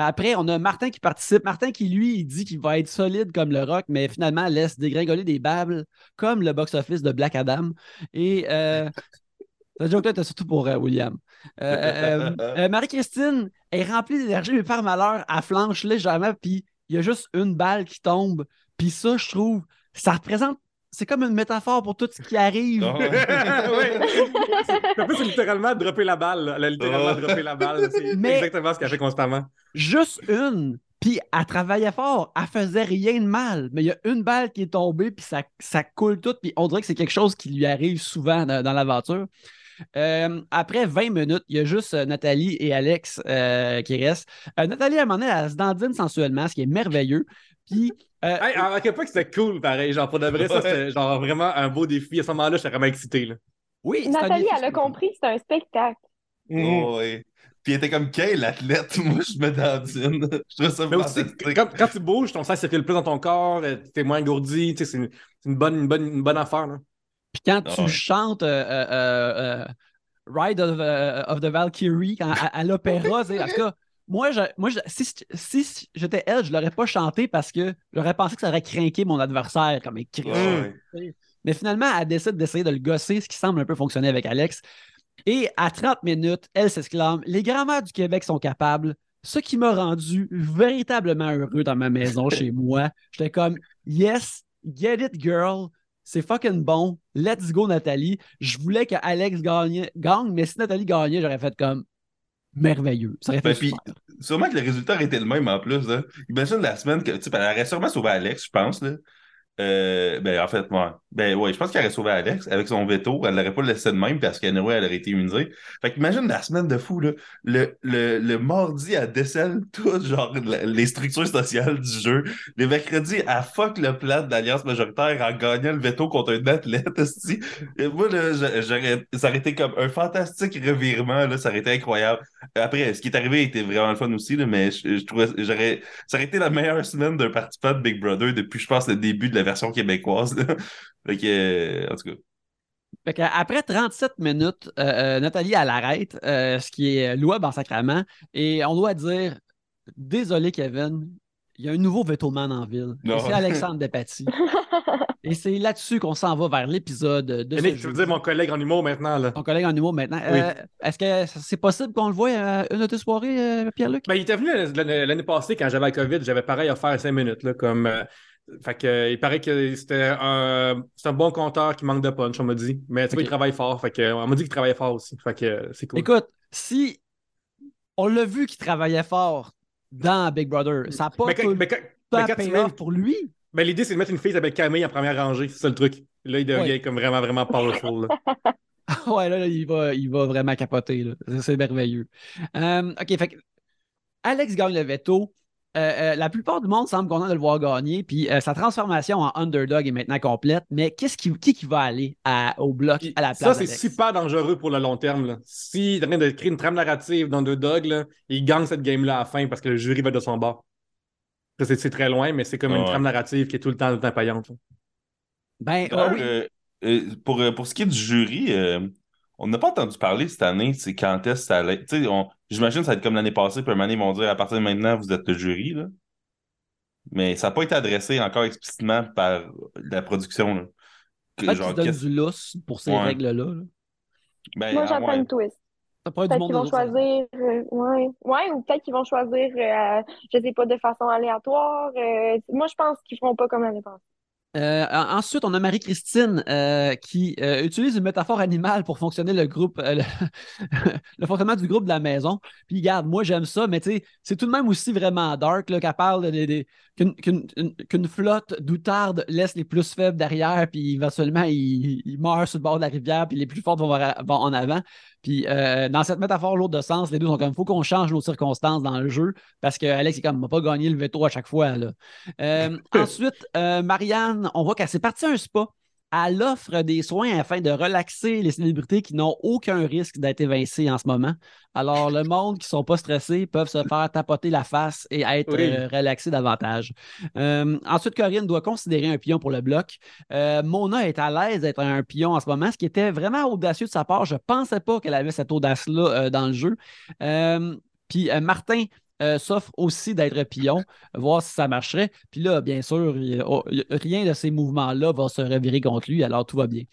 Après, on a Martin qui participe. Martin qui, lui, il dit qu'il va être solide comme le rock, mais finalement laisse dégringoler des bables comme le box-office de Black Adam. Et euh, cette joke-là était surtout pour euh, William. Euh, Marie-Christine est remplie d'énergie, mais par malheur, elle flanche légèrement, puis il y a juste une balle qui tombe. Puis ça, je trouve, ça représente. C'est comme une métaphore pour tout ce qui arrive. Ah ouais. ouais. C'est- En plus, c'est littéralement dropper la balle. là. Elle a littéralement Oh. droppé la balle. C'est exactement ce qu'elle fait constamment. juste une. Puis elle travaillait fort, elle faisait rien de mal, mais il y a une balle qui est tombée, puis ça, ça coule tout, puis on dirait que c'est quelque chose qui lui arrive souvent dans, dans l'aventure. Euh, après 20 minutes, il y a juste euh, Nathalie et Alex euh, qui restent. Euh, Nathalie, à un moment donné, elle se dandine sensuellement, ce qui est merveilleux. Puis, euh, Hey, à quel point que c'était cool, pareil. Genre, pour de vrai, ça, c'était genre vraiment un beau défi. À ce moment-là, j'étais vraiment excité. Là. oui, Nathalie, défi. elle a compris que c'est un spectacle. Oh, ouais. Puis il était comme quel athlète, moi je me dandine. Je trouve ça Mais aussi, quand, quand tu bouges, ton sang circule plus dans ton corps, euh, t'es moins engourdi. tu sais, C'est une, bonne, une, bonne, une bonne affaire. Là. Puis quand tu Ah ouais. chantes euh, euh, euh, euh, Ride of, of the Valkyrie quand- à, à l'opéra, c'est- en tout cas, moi, je, moi je- si, si j'étais elle, je l'aurais pas chanté parce que j'aurais pensé que ça aurait craqué mon adversaire comme écrit. Ouais, ouais. Mais finalement, elle décide d'essayer de le gosser, ce qui semble un peu fonctionner avec Alex. Et à 30 minutes, elle s'exclame Les grands-mères du Québec sont capables. Ce qui m'a rendu véritablement heureux dans ma maison, chez moi. J'étais comme Yes, get it, girl. C'est fucking bon. Let's go, Nathalie. Je voulais que Alex gagne, gagne mais si Nathalie gagnait, j'aurais fait comme merveilleux. Ça aurait Ben, puis, sûrement que le résultat aurait été le même en plus. Là. Imagine la semaine que. Tu sais, ben, elle aurait sûrement sauvé Alex, je pense. Là. Euh, ben, en fait, moi. Ben, ouais, je pense qu'elle aurait sauvé Alex avec son veto. Elle l'aurait pas laissé de même parce qu'anyway, elle aurait été immunisée. Fait qu'imagine la semaine de fou, là. Le, le, le mardi, elle décèle tout, genre, les structures sociales du jeu. Les mercredis, elle fuck le plan de l'Alliance majoritaire en gagnant le veto contre un athlète, moi, là, j'a- j'aurais, ça aurait été comme un fantastique revirement, là. Ça aurait été incroyable. Après, ce qui est arrivé était vraiment le fun aussi, là, mais je, je trouvais, j'aurais, ça aurait été la meilleure semaine d'un participant de Big Brother depuis, je pense, le début de la version québécoise, là. Fait que, en tout cas. Fait que, après 37 minutes, euh, euh, Nathalie, elle arrête, euh, ce qui est louable en sacrament. Et on doit dire Désolé, Kevin, il y a un nouveau vetoman en ville. C'est Alexandre Despatie. Et c'est là-dessus qu'on s'en va vers l'épisode de ce Yannick, je veux dire mon collègue en humour maintenant. Là? Ton collègue en humour maintenant. Oui. Euh, Est-ce que c'est possible qu'on le voie à une de tes soirées, euh, Pierre-Luc? Ben, il était venu l'année l'année passée quand j'avais la COVID, j'avais pareil à faire cinq minutes. Là, comme, euh, fait que, euh, il paraît que c'était un, c'est un bon compteur qui manque de punch, on m'a dit. Mais tu vois, Ok. il travaille fort. Fait que, on m'a dit qu'il travaillait fort aussi. Fait que c'est cool. Écoute, si on l'a vu qu'il travaillait fort dans Big Brother, ça n'a pas mais tout quand, le mais quand- temps mais quand tu pay-off mets- pour lui. ben, l'idée, c'est de mettre une fille s'appelle Camille en première rangée. C'est ça le truc. Là, il devient Ouais. comme vraiment, vraiment powerful. là. ouais, là, là, il, va, il va vraiment capoter. C'est- C'est merveilleux. Euh, OK, fait que Alex gagne le veto. Euh, euh, la plupart du monde semble content de le voir gagner, puis euh, sa transformation en underdog est maintenant complète. Mais qu'est-ce qui, qui, qui va aller à- au bloc à la place ça, c'est super dangereux pour le long terme. Là. S'il est en train de créer une trame narrative d'underdog, là, il gagne cette game-là à la fin parce que le jury va de son bord. Ça, C'est très loin, mais c'est comme une trame narrative qui est tout le temps, tout le temps payante. là. Ben, ah oui. pour, pour ce qui est du jury, euh, on n'a pas entendu parler cette année, c'est quand est-ce que ça allait? Tu sais, on- j'imagine que ça va être comme l'année passée, puis un donné, ils vont dire à partir de maintenant, vous êtes le jury, là. Mais ça n'a pas été adressé encore explicitement par la production, là. Que, Peut-être genre, qu'ils du lousse pour ces Ouais. règles-là. là. ben, Moi, j'apprends ouais. une twist. Peut-être qu'ils vont choisir, euh, ouais. Ouais, ou peut-être qu'ils vont choisir, euh, je sais pas, de façon aléatoire. euh, moi, je pense qu'ils feront pas comme l'année passée. Euh, en- ensuite, on a Marie-Christine euh, qui euh, utilise une métaphore animale pour fonctionner le groupe, le, fonctionnement du groupe de la maison. Puis, regarde, moi, j'aime ça, mais c'est tout de même aussi vraiment dark qu'elle parle qu'une qu'une- une- qu'une flotte d'outardes laisse les plus faibles derrière, puis éventuellement, ils, ils meurent sur le bord de la rivière, puis les plus fortes vont en avant. Puis, euh, dans cette métaphore lourde de sens, les deux sont comme, faut qu'on change nos circonstances dans le jeu, parce que Alex est comme, m'a pas gagné le veto à chaque fois. Là. Euh, ensuite, euh, Marianne, on voit qu'elle s'est partie à un spa. Elle offre des soins afin de relaxer les célébrités qui n'ont aucun risque d'être évincées en ce moment. Alors, le monde qui ne sont pas stressés peuvent se faire tapoter la face et être Oui. euh, relaxés davantage. Euh, ensuite, Corinne doit considérer un pion pour le bloc. Euh, Mona est à l'aise d'être un pion en ce moment, ce qui était vraiment audacieux de sa part. Je ne pensais pas qu'elle avait cette audace-là dans le jeu. Puis euh, Martin euh, s'offre aussi d'être pion, voir si ça marcherait. Puis là, bien sûr, il- oh, rien de ces mouvements-là va se revirer contre lui, alors tout va bien.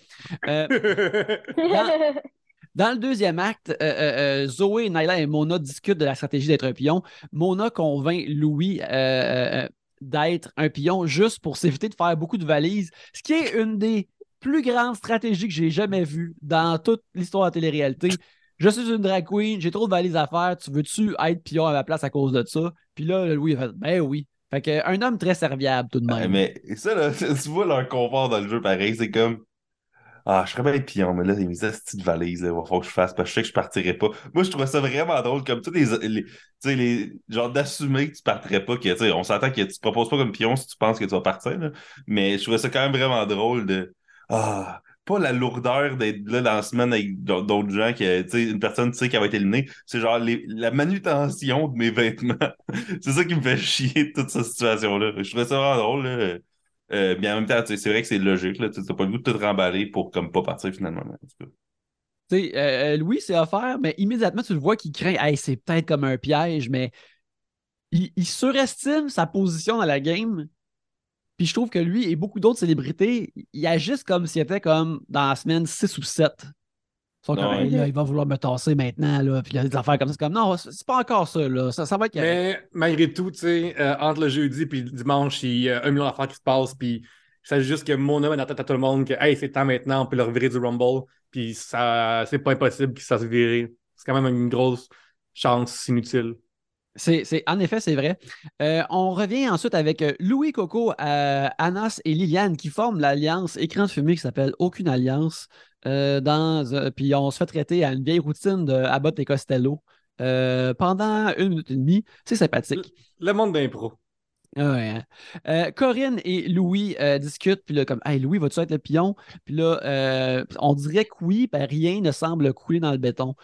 Euh, dans le deuxième acte, euh, Zoé, Naila et Mona discutent de la stratégie d'être un pion. Mona convainc Louis euh, d'être un pion juste pour s'éviter de faire beaucoup de valises, ce qui est une des plus grandes stratégies que j'ai jamais vues dans toute l'histoire de la télé-réalité. Je suis une drag queen, j'ai trop de valises à faire, tu veux-tu être pion à ma place à cause de ça? Puis là, Louis a fait, ben oui. Fait que, un homme très serviable tout de même. mais ça, là, tu vois leur confort dans le jeu pareil, c'est comme. Ah, je serais bien pion, mais là, mes astuces de valise, là, il va falloir que je fasse parce que je sais que je partirais pas. Moi, je trouvais ça vraiment drôle, comme tous les, les, tu sais, les genre d'assumer que tu partirais pas, que, tu sais, on s'entend que tu te proposes pas comme pion si tu penses que tu vas partir, là. Mais je trouvais ça quand même vraiment drôle de, ah, pas la lourdeur d'être là dans la semaine avec d'autres gens une personne, tu sais, qui va être éliminée. C'est genre la manutention de mes vêtements. c'est ça qui me fait chier, toute cette situation-là. Je trouvais ça vraiment drôle, là. Euh, mais en même temps, c'est vrai que c'est logique. Tu n'as pas le goût de te remballer pour comme pas partir finalement. en tout cas. Euh, euh, Louis, c'est offert, mais immédiatement, tu le vois qu'il craint, hey, c'est peut-être comme un piège, mais il surestime sa position dans la game. Puis je trouve que lui et beaucoup d'autres célébrités, ils agissent comme s'ils étaient comme dans la semaine 6 ou 7. Ils sont comme, Ouais. Hey, là, il va vouloir me tasser maintenant, là. Puis il y a des affaires comme ça. C'est comme, non, c'est c'est pas encore ça, là. Ça, ça va être. Mais malgré tout, tu sais, euh, entre le jeudi et le dimanche, il y a un million d'affaires qui se passent. Puis il s'agit juste que mon homme est dans la tête à tout le monde que, hey, c'est temps maintenant, on peut leur virer du Rumble. Puis ça, c'est pas impossible que ça se vire. C'est quand même une grosse chance inutile. C'est, en effet, c'est vrai. Euh, on revient ensuite avec euh, Louis Coco, euh, Anas et Liliane qui forment l'alliance écran de fumée qui s'appelle Aucune Alliance. euh, dans, puis on se fait traiter à une vieille routine de Abbott et Costello pendant une minute et demie. C'est sympathique. Le monde d'impro. Ouais, hein. Euh, Corinne et Louis euh, discutent, puis là, comme, hey, Louis, vas-tu être le pion? Puis là, euh, on dirait que oui, ben, rien ne semble couler dans le béton.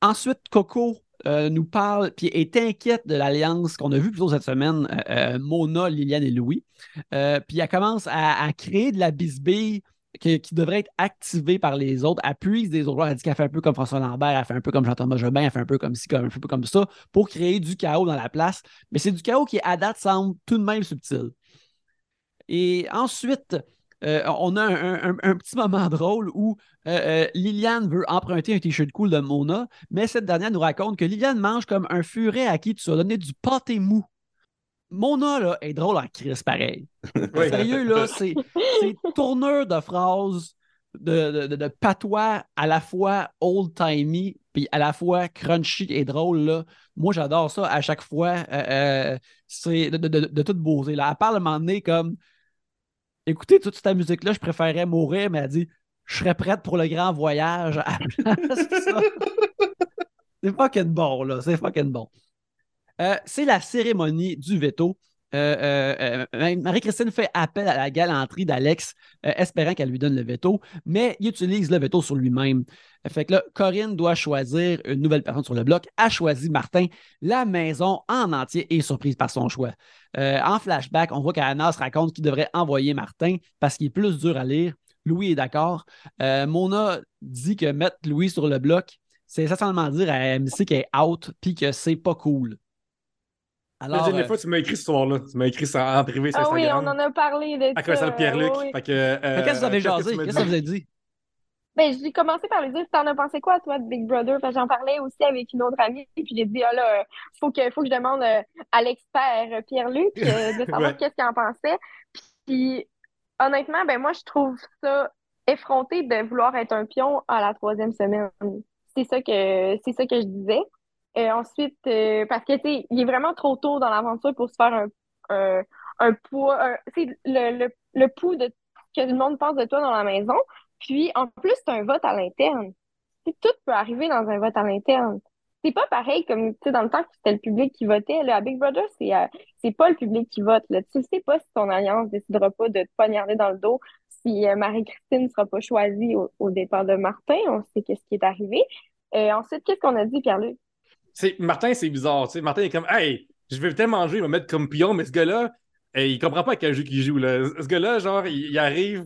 Ensuite, Coco euh, nous parle, puis est inquiète de l'alliance qu'on a vue plus tôt cette semaine, euh, euh, Mona, Liliane et Louis. Puis elle commence à, créer de la bisbille qui, devrait être activée par les autres. Puise des autres. Elle dit qu'elle fait un peu comme François Lambert, elle fait un peu comme Jean-Thomas Jobin, elle fait un peu comme ci, comme, un peu comme ça, pour créer du chaos dans la place. Mais c'est du chaos qui, à date, semble tout de même subtil. Et ensuite, euh, on a un, un- un petit moment drôle où euh, euh, Liliane veut emprunter un t-shirt cool de Mona, mais cette dernière nous raconte que Liliane mange comme un furet à qui tu as donné du pâté mou. Mona, là, est drôle en crise, pareil. Oui. Sérieux, là, c'est tourneur de phrases de, de, de- de patois à la fois old-timey puis à la fois crunchy et drôle. Là. Moi, j'adore ça à chaque fois. Euh, c'est de- de toute beauté. Là. Elle parle à un moment donné comme Écoutez, toute cette musique-là, je préférerais mourir, mais elle dit Je serais prête pour le grand voyage. à. C'est fucking bon, là. C'est fucking bon. Euh, c'est la cérémonie du veto. Euh, euh, euh, Marie-Christine fait appel à la galanterie d'Alex, espérant qu'elle lui donne le veto, mais il utilise le veto sur lui-même. Fait Corinne doit choisir une nouvelle personne sur le bloc, a choisi Martin. La maison en entier est surprise par son choix. En flashback, on voit qu'Anna se raconte qu'il devrait envoyer Martin parce qu'il est plus dur à lire. Louis est d'accord. Mona dit que mettre Louis sur le bloc, c'est essentiellement dire à MC qu'elle est out puis que c'est pas cool. Alors, Alors, euh, fois, tu m'as écrit ce soir-là. Tu m'as écrit ça en privé sur Ah oui, on en a parlé de À quoi ça. ça, Pierre-Luc? oui. Fait que, euh, qu'est-ce que vous avez jasé? Qu'est-ce que vous avez dit? Ben, j'ai commencé par lui dire, t'en as pensé quoi, toi, de Big Brother? J'en parlais aussi avec une autre amie, puis j'ai dit, ah là, faut que, faut que je demande euh, à l'expert Pierre-Luc euh, de savoir Ouais. qu'est-ce qu'il en pensait. Puis, honnêtement, ben, moi, je trouve ça effronté de vouloir être un pion à la troisième semaine. C'est ça que, c'est ça que je disais. Et ensuite, euh, parce que, tu sais, il est vraiment trop tôt dans l'aventure pour se faire un, un, un poids, tu sais, le, le, le pouls de que le monde pense de toi dans la maison. Puis, en plus, c'est un vote à l'interne. Tout peut arriver dans un vote à l'interne. C'est pas pareil comme, tu sais, dans le temps que c'était le public qui votait. Là, à Big Brother, c'est euh, c'est pas le public qui vote. Là. Tu sais pas si ton alliance décidera pas de te poignarder dans le dos, si euh, Marie-Christine sera pas choisie au, au départ de Martin. On sait qu'est-ce qui est arrivé. Et ensuite, qu'est-ce qu'on a dit, Pierre-Luc? Martin, c'est bizarre. Martin est comme, hey, je vais tellement jouer, il va me mettre comme pion, mais ce gars-là, eh, il comprend pas à quel jeu qu'il joue. Là. Ce gars-là, genre, il, il arrive.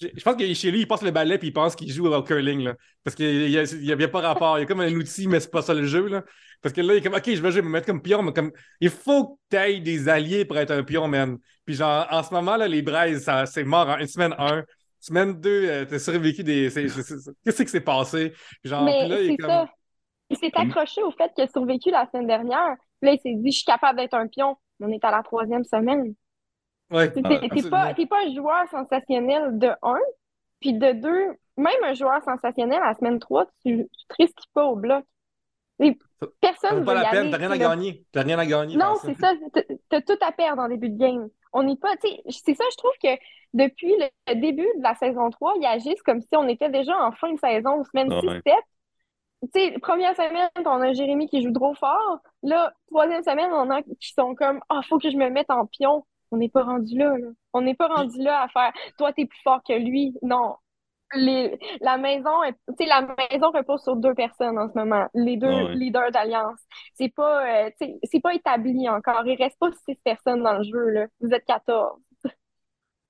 Je pense que chez lui, il passe le balai puis il pense qu'il joue au curling. Là. Parce qu'il n'y a, il y a pas rapport. Il y a comme un outil, mais c'est pas ça le jeu. Là. Parce que là, il est comme, OK, je vais jouer, me mettre comme pion, mais comme, il faut que tu aies des alliés pour être un pion, man. Puis genre, en ce moment, là, les braises, ça- c'est mort en une semaine 1. Semaine 2, t'as survécu des. Qu'est-ce qui s'est passé? Genre, Mais là, il est comme. ça. Il s'est accroché au fait qu'il a survécu la semaine dernière. Puis là, il s'est dit, je suis capable d'être un pion. Mais on est à la troisième semaine. Ouais, T'es Ah, t'es- pas, pas un joueur sensationnel de un, puis de deux, même un joueur sensationnel à la semaine 3, tu, tu te risques pas au bloc. Et personne veut pas y la peine, t'as rien à gagner. T'as rien à gagner. Non, c'est ça. T'as- tout à perdre en début de game. On n'est pas, c'est ça, je trouve que depuis le début de la saison 3, ils agissent comme si on était déjà en fin de saison, semaine Ah 6, ouais. 7. Tu sais, première semaine, on a Jérémy qui joue trop fort. Là, troisième semaine, on a qui sont comme, ah, faut que je me mette en pion. On n'est pas rendu là, là. On n'est pas rendu là à faire, toi, t'es plus fort que lui. Non. Les, la maison, est- tu sais, la maison repose sur deux personnes en ce moment. Les deux Ah leaders d'alliance. C'est pas, euh, tu sais, c'est pas établi encore. Il reste pas six personnes dans le jeu, là. Vous êtes 14.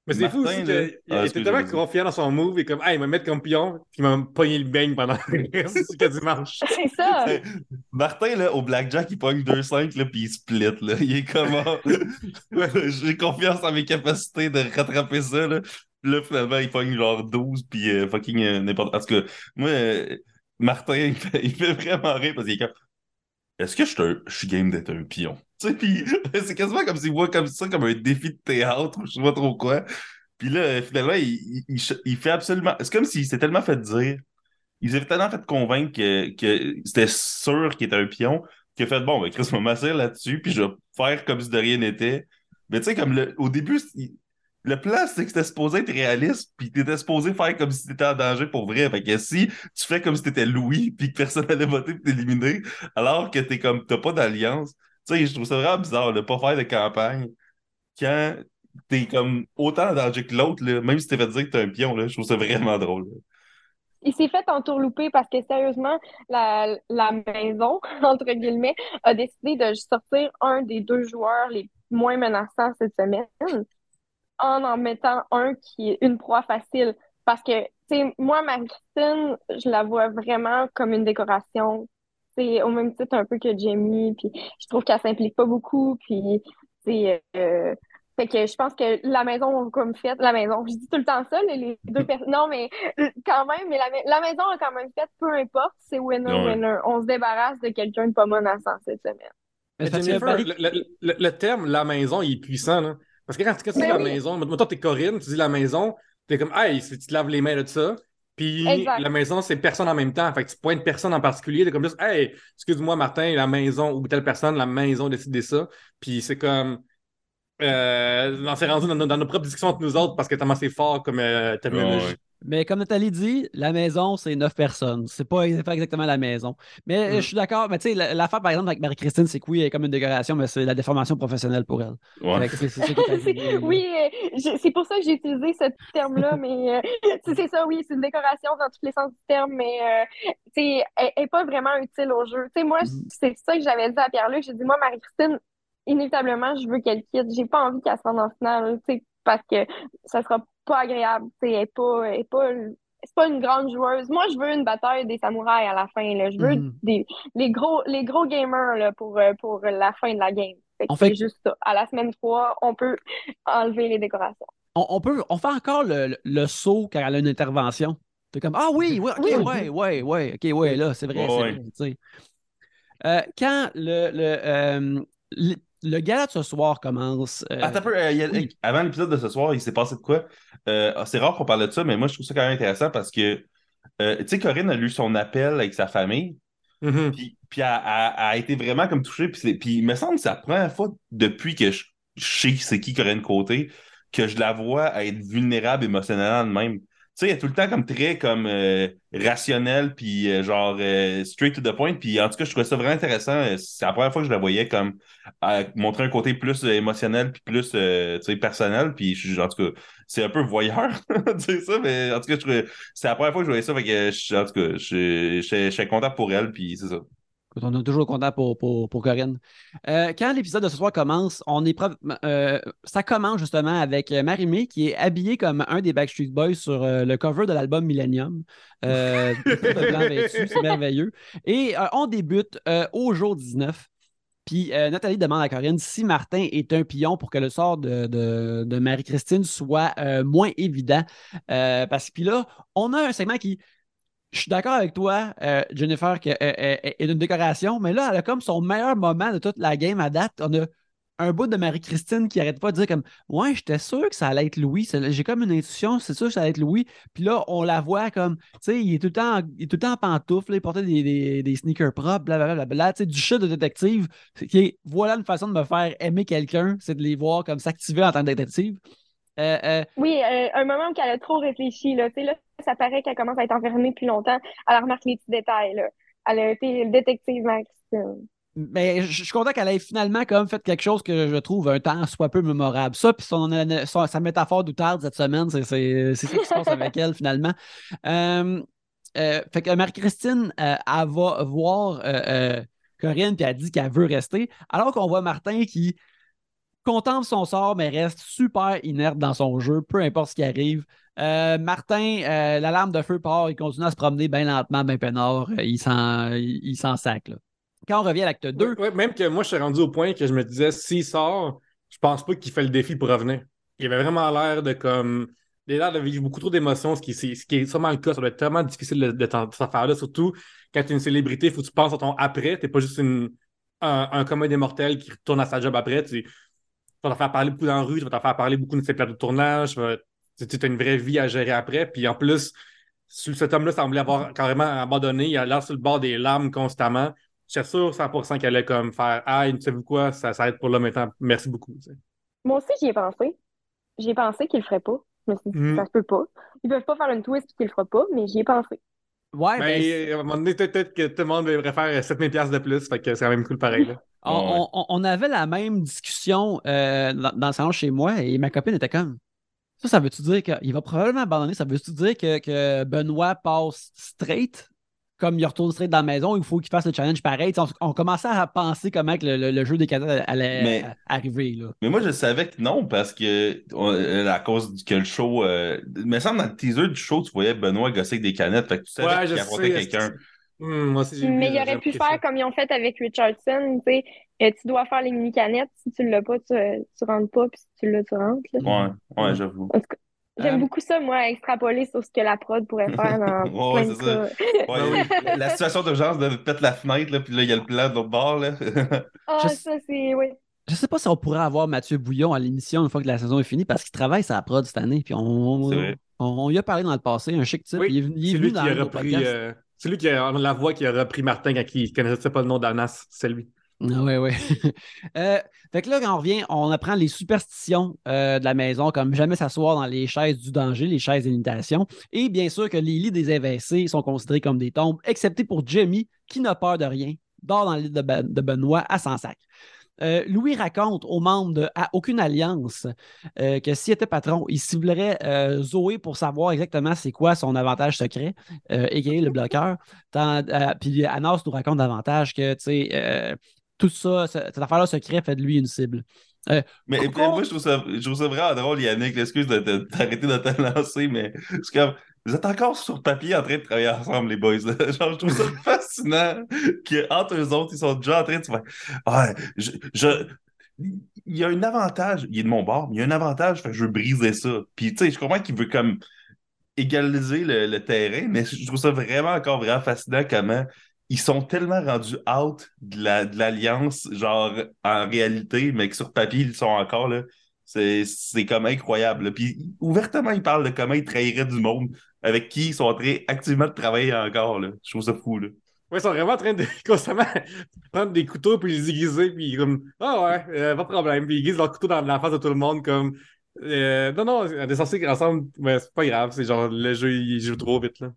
Mais c'est fou aussi qu'il Ah, était tellement confiant dans son move et comme, hey, il va me mettre comme pion, puis il m'a pogné le beigne pendant le reste du dimanche. C'est ça. Martin, là, au Blackjack, il pogne 2-5, là, puis il split, là. Il est comment? J'ai confiance en mes capacités de rattraper ça, là. Puis là, finalement, il pogne genre 12, puis euh, fucking euh, n'importe... En tout cas, moi, euh, Martin, il fait, il fait vraiment rire parce qu'il est comme... Est-ce que je suis, un- je suis game d'être un pion? Sais, puis c'est quasiment comme s'il voit comme ça comme un défi de théâtre ou je sais pas trop quoi. Puis là, euh, finalement, il, il, il- fait absolument... C'est comme s'il s'est tellement fait dire... Il s'est tellement fait convaincre que, que c'était sûr qu'il était un pion qu'il a fait bon, ben Chris va m'asseoir là-dessus, puis je vais faire comme si de rien n'était. Mais tu sais, comme le, au début, le plan, c'est que c'était supposé être réaliste, puis t'étais supposé faire comme si t'étais en danger pour vrai. Fait que si tu fais comme si t'étais Louis, puis que personne allait voter pour t'éliminer, alors que t'es comme, t'as pas d'alliance. Sais, je trouve ça vraiment bizarre de pas faire de campagne quand t'es comme autant en danger que l'autre, même si t'es fait dire que t'es un pion, là, je trouve ça vraiment drôle. Il s'est fait entourlouper parce que sérieusement, la, la maison, entre guillemets, a décidé de sortir un des deux joueurs les moins menaçants cette semaine en en mettant un qui est une proie facile. Parce que, tu sais, moi, Marie-Christine, je la vois vraiment comme une décoration. C'est au même titre un peu que Jamie, puis je trouve qu'elle s'implique pas beaucoup, puis c'est euh, fait que je pense que la maison comme fait la maison. Je dis tout le temps ça, les, deux personnes. Non, mais euh, quand même, mais la, ma- la maison a quand même fait, peu importe, c'est winner, Ouais. winner. On se débarrasse de quelqu'un de pas menaçant cette semaine. Mais le, le- le- le terme la maison, il est puissant, là. Parce que quand, quand tu dis Ben la oui. maison, toi, t'es Corinne, tu dis la maison, t'es comme, hey, si tu te laves les mains de ça. Puis Exact. la maison, c'est personne en même temps. Fait que tu pointes personne en particulier. T'es comme juste, hey, excuse-moi, Martin, la maison ou telle personne, la maison a décidé ça. Puis c'est comme. Euh, on s'est rendu dans, nos- dans nos propres discussions entre nous autres parce que tellement c'est fort comme euh, terminologie. Ouais. Mais comme Nathalie dit, la maison, c'est neuf personnes. C'est pas, pas exactement la maison. Mais euh, Mm. je suis d'accord. Mais tu sais, la- l'affaire, par exemple, avec Marie-Christine, c'est que oui, elle est comme une décoration, mais c'est la déformation professionnelle pour elle. Ouais. Est. Oui, euh, c'est pour ça que j'ai utilisé ce terme-là, mais euh, c'est ça, oui, c'est une décoration dans tous les sens du terme, mais euh, tu sais, elle n'est pas vraiment utile au jeu. Tu sais, moi, Mhm. c'est ça que j'avais dit à Pierre-Luc. J'ai dit, moi, Marie-Christine, inévitablement, je veux qu'elle quitte. J'ai pas envie qu'elle se rende en finale, tu sais, parce que ça sera pas agréable. Elle est pas, elle est pas, c'est pas une grande joueuse. Moi, je veux une bataille des samouraïs à la fin, là. Je veux Mhm. des, les gros, les gros gamers, là, pour, euh, pour la fin de la game. On fait- c'est juste ça. À la semaine 3, on peut enlever les décorations. On, on peut, on fait encore le, le, le saut quand elle a une intervention. T'es comme, ah oui, oui, ok, Oui. ouais, ouais, ouais, ok, ouais, là, c'est vrai, c'est ouais. vrai, tu sais. Euh, quand le, le, euh, le, gala de ce soir commence. euh, Attends un peu, euh, a- oui. avant l'épisode de ce soir, il s'est passé de quoi? Euh, c'est rare qu'on parle de ça, mais moi, je trouve ça quand même intéressant parce que, euh, tu sais, Corinne a lu son appel avec sa famille, Mhm. puis, puis elle a été vraiment comme touchée, puis, puis il me semble que c'est la première fois depuis que je, je sais c'est qui Corinne Côté que je la vois être vulnérable émotionnellement de même. Tu sais, elle est tout le temps comme très comme euh, rationnelle, puis euh, genre euh, straight to the point. Puis en tout cas, je trouvais ça vraiment intéressant. C'est la première fois que je la voyais comme montrer un côté plus émotionnel, puis plus tu personnel. Puis en tout cas, c'est un peu voyeur dire ça, mais en tout cas, c'est la première fois que je voyais ça. Fait que, en tout cas, suis content pour elle, puis c'est ça. On est toujours content pour, pour, pour Corinne. Euh, quand l'épisode de ce soir commence, on est euh, ça commence justement avec euh, Marie-Mé qui est habillée comme un des Backstreet Boys sur euh, le cover de l'album Millennium. C'est merveilleux. Et on débute au jour 19. Puis Nathalie demande à Corinne si Martin est un pion pour que le sort de, de- de Marie-Christine soit moins évident. Parce que puis là, on a un segment qui. Je suis d'accord avec toi, euh, Jennifer, qu'elle est une décoration, mais là, elle a comme son meilleur moment de toute la game à date. On a un bout de Marie-Christine qui arrête pas de dire comme Ouais, j'étais sûr que ça allait être Louis. J'ai comme une intuition, c'est sûr que ça allait être Louis. Puis là, on la voit comme, tu sais, il est tout le temps, il est tout le temps en pantoufles, là, il portait des, des, des sneakers propres, blablabla. Bla, tu sais, du chat de détective. Qui voilà une façon de me faire aimer quelqu'un, c'est de les voir comme s'activer en tant que détective. Euh, euh, Oui, euh, un moment où elle a trop réfléchi, là. Là, ça paraît qu'elle commence à être enfermée depuis longtemps. Elle remarque les petits détails, là. Elle a été le détective, Marie-Christine. Mais je suis content qu'elle ait finalement même fait quelque chose que je trouve un temps soit peu mémorable. Ça, puis son, son- sa métaphore d'outarde cette semaine, c'est ça qui se passe avec elle finalement. Fait que Marie-Christine, elle va voir Corinne, puis elle dit qu'elle veut rester, alors qu'on voit Martin qui contemple son sort, mais reste super inerte dans son jeu, peu importe ce qui arrive. Euh, Martin, euh, la lame de feu part, il continue à se promener bien lentement, bien peinard. Il s'en il, s'en sac. Là. Quand on revient à l'acte 2. Ouais, ouais, même que moi, je suis rendu au point que je me disais, s'il sort, je pense pas qu'il fait le défi pour revenir. Il avait vraiment l'air de comme. Il a l'air de vivre beaucoup trop d'émotions, ce qui, ce qui est sûrement le cas. Ça doit être tellement difficile de, de, de cette affaire-là, surtout quand tu es une célébrité, il faut que tu penses à ton après. Tu pas juste un, un commun des mortels qui retourne à sa job après. Vas te faire parler beaucoup dans la rue, tu vas te faire parler beaucoup de ses plateaux de tournage. Tu as une vraie vie à gérer après. Puis en plus, cet homme-là semblait avoir carrément abandonné. Il a l'air sur le bord des larmes constamment. Je suis sûr 100% qu'elle allait comme faire Ah, tu sais quoi, ça s'arrête pour là maintenant. Merci beaucoup. Moi aussi, j'y ai pensé. J'y ai pensé qu'il le ferait pas. Mais mm. ça se peut pas. Ils peuvent pas faire une twist et qu'il le fera pas, mais j'y ai pensé. Ouais, ben, ben à un moment donné, peut-être que tout le monde devrait faire 7000$ de plus, fait que c'est quand même cool pareil. Là. On, on, on, avait la même discussion euh, dans, dans, le salon chez moi et ma copine était comme Ça, ça veut-tu dire qu'il va probablement abandonner Ça veut-tu dire que, que Benoît passe straight comme il retourne straight dans la maison, il faut qu'il fasse le challenge pareil. On, on, commençait à penser comment que le, le, jeu des cadettes allait arriver. Là. Mais moi, je savais que non, parce que euh, à cause que le show. Euh, il me semble dans le teaser du show, tu voyais Benoît gosser avec des canettes. Fait que tu savais ouais, qu'il affrontait quelqu'un. Mmh, mais il aurait pu faire comme ils ont fait avec Richardson. Tu sais, tu dois faire les mini-canettes. Si tu ne l'as pas, tu, tu rentres pas. Puis si tu l'as, tu rentres. Là. Ouais, ouais, j'avoue. J'aime euh, beaucoup ça, moi, extrapoler sur ce que la prod pourrait faire dans ouais, plein de ça. Ouais, la situation d'urgence de péter la fenêtre, là, puis là, il y a le plan de l'autre bord. Là. Ah, ça, c'est... Oui. Je sais pas si on pourrait avoir Mathieu Bouillon à l'émission une fois que la saison est finie, parce qu'il travaille sa prod cette année, puis on, on, on, lui a parlé dans le passé, un chic type, il est, il est venu dans le podcast. Euh, c'est lui qui a la voix qui a repris Martin quand il ne connaissait pas le nom d'Anas, c'est lui. Ah oui, oui. euh, fait que là, quand on revient, on apprend les superstitions euh, de la maison, comme jamais s'asseoir dans les chaises du danger, les chaises d'imitation. Et bien sûr que les lits des invincés sont considérés comme des tombes, excepté pour Jamie, qui n'a peur de rien, dort dans le lit de, ben, Benoît à sac. Euh, Louis raconte aux membres de à Aucune Alliance euh, que s'il était patron, il ciblerait euh, Zoé pour savoir exactement c'est quoi son avantage secret, égayer le bloqueur. Puis Anas nous raconte davantage que, tu sais, tout ça, cette affaire-là secret fait de lui une cible. Euh, mais moi, je trouve, ça, je trouve ça vraiment drôle, Yannick. Excuse de, t'arrêter de te lancer, mais c'est comme. Vous êtes encore sur papier en train de travailler ensemble, les boys. Genre, je trouve ça fascinant qu'entre eux autres, ils sont déjà en train de se faire. Ah, je, je, il y a un avantage, il est de mon bord, mais il y a un avantage, fait que je veux briser ça. Puis, tu sais, je comprends qu'il veut comme égaliser le, le, terrain, mais je trouve ça vraiment encore vraiment fascinant comment ils sont tellement rendus out de l'alliance, genre en réalité, mais que sur papier, ils sont encore là. C'est comme incroyable. Puis ouvertement, ils parlent de comment ils trahiraient du monde avec qui ils sont en train activement de travailler encore. Là. Je trouve ça fou. Là. Ouais, ils sont vraiment en train de constamment prendre des couteaux puis les aiguiser, puis comme Ah ouais, euh, pas de problème. Puis ils aiguisent leurs couteaux dans la face de tout le monde comme euh, Non, non, on est censé ensemble, mais c'est pas grave, c'est genre le jeu il joue trop vite là.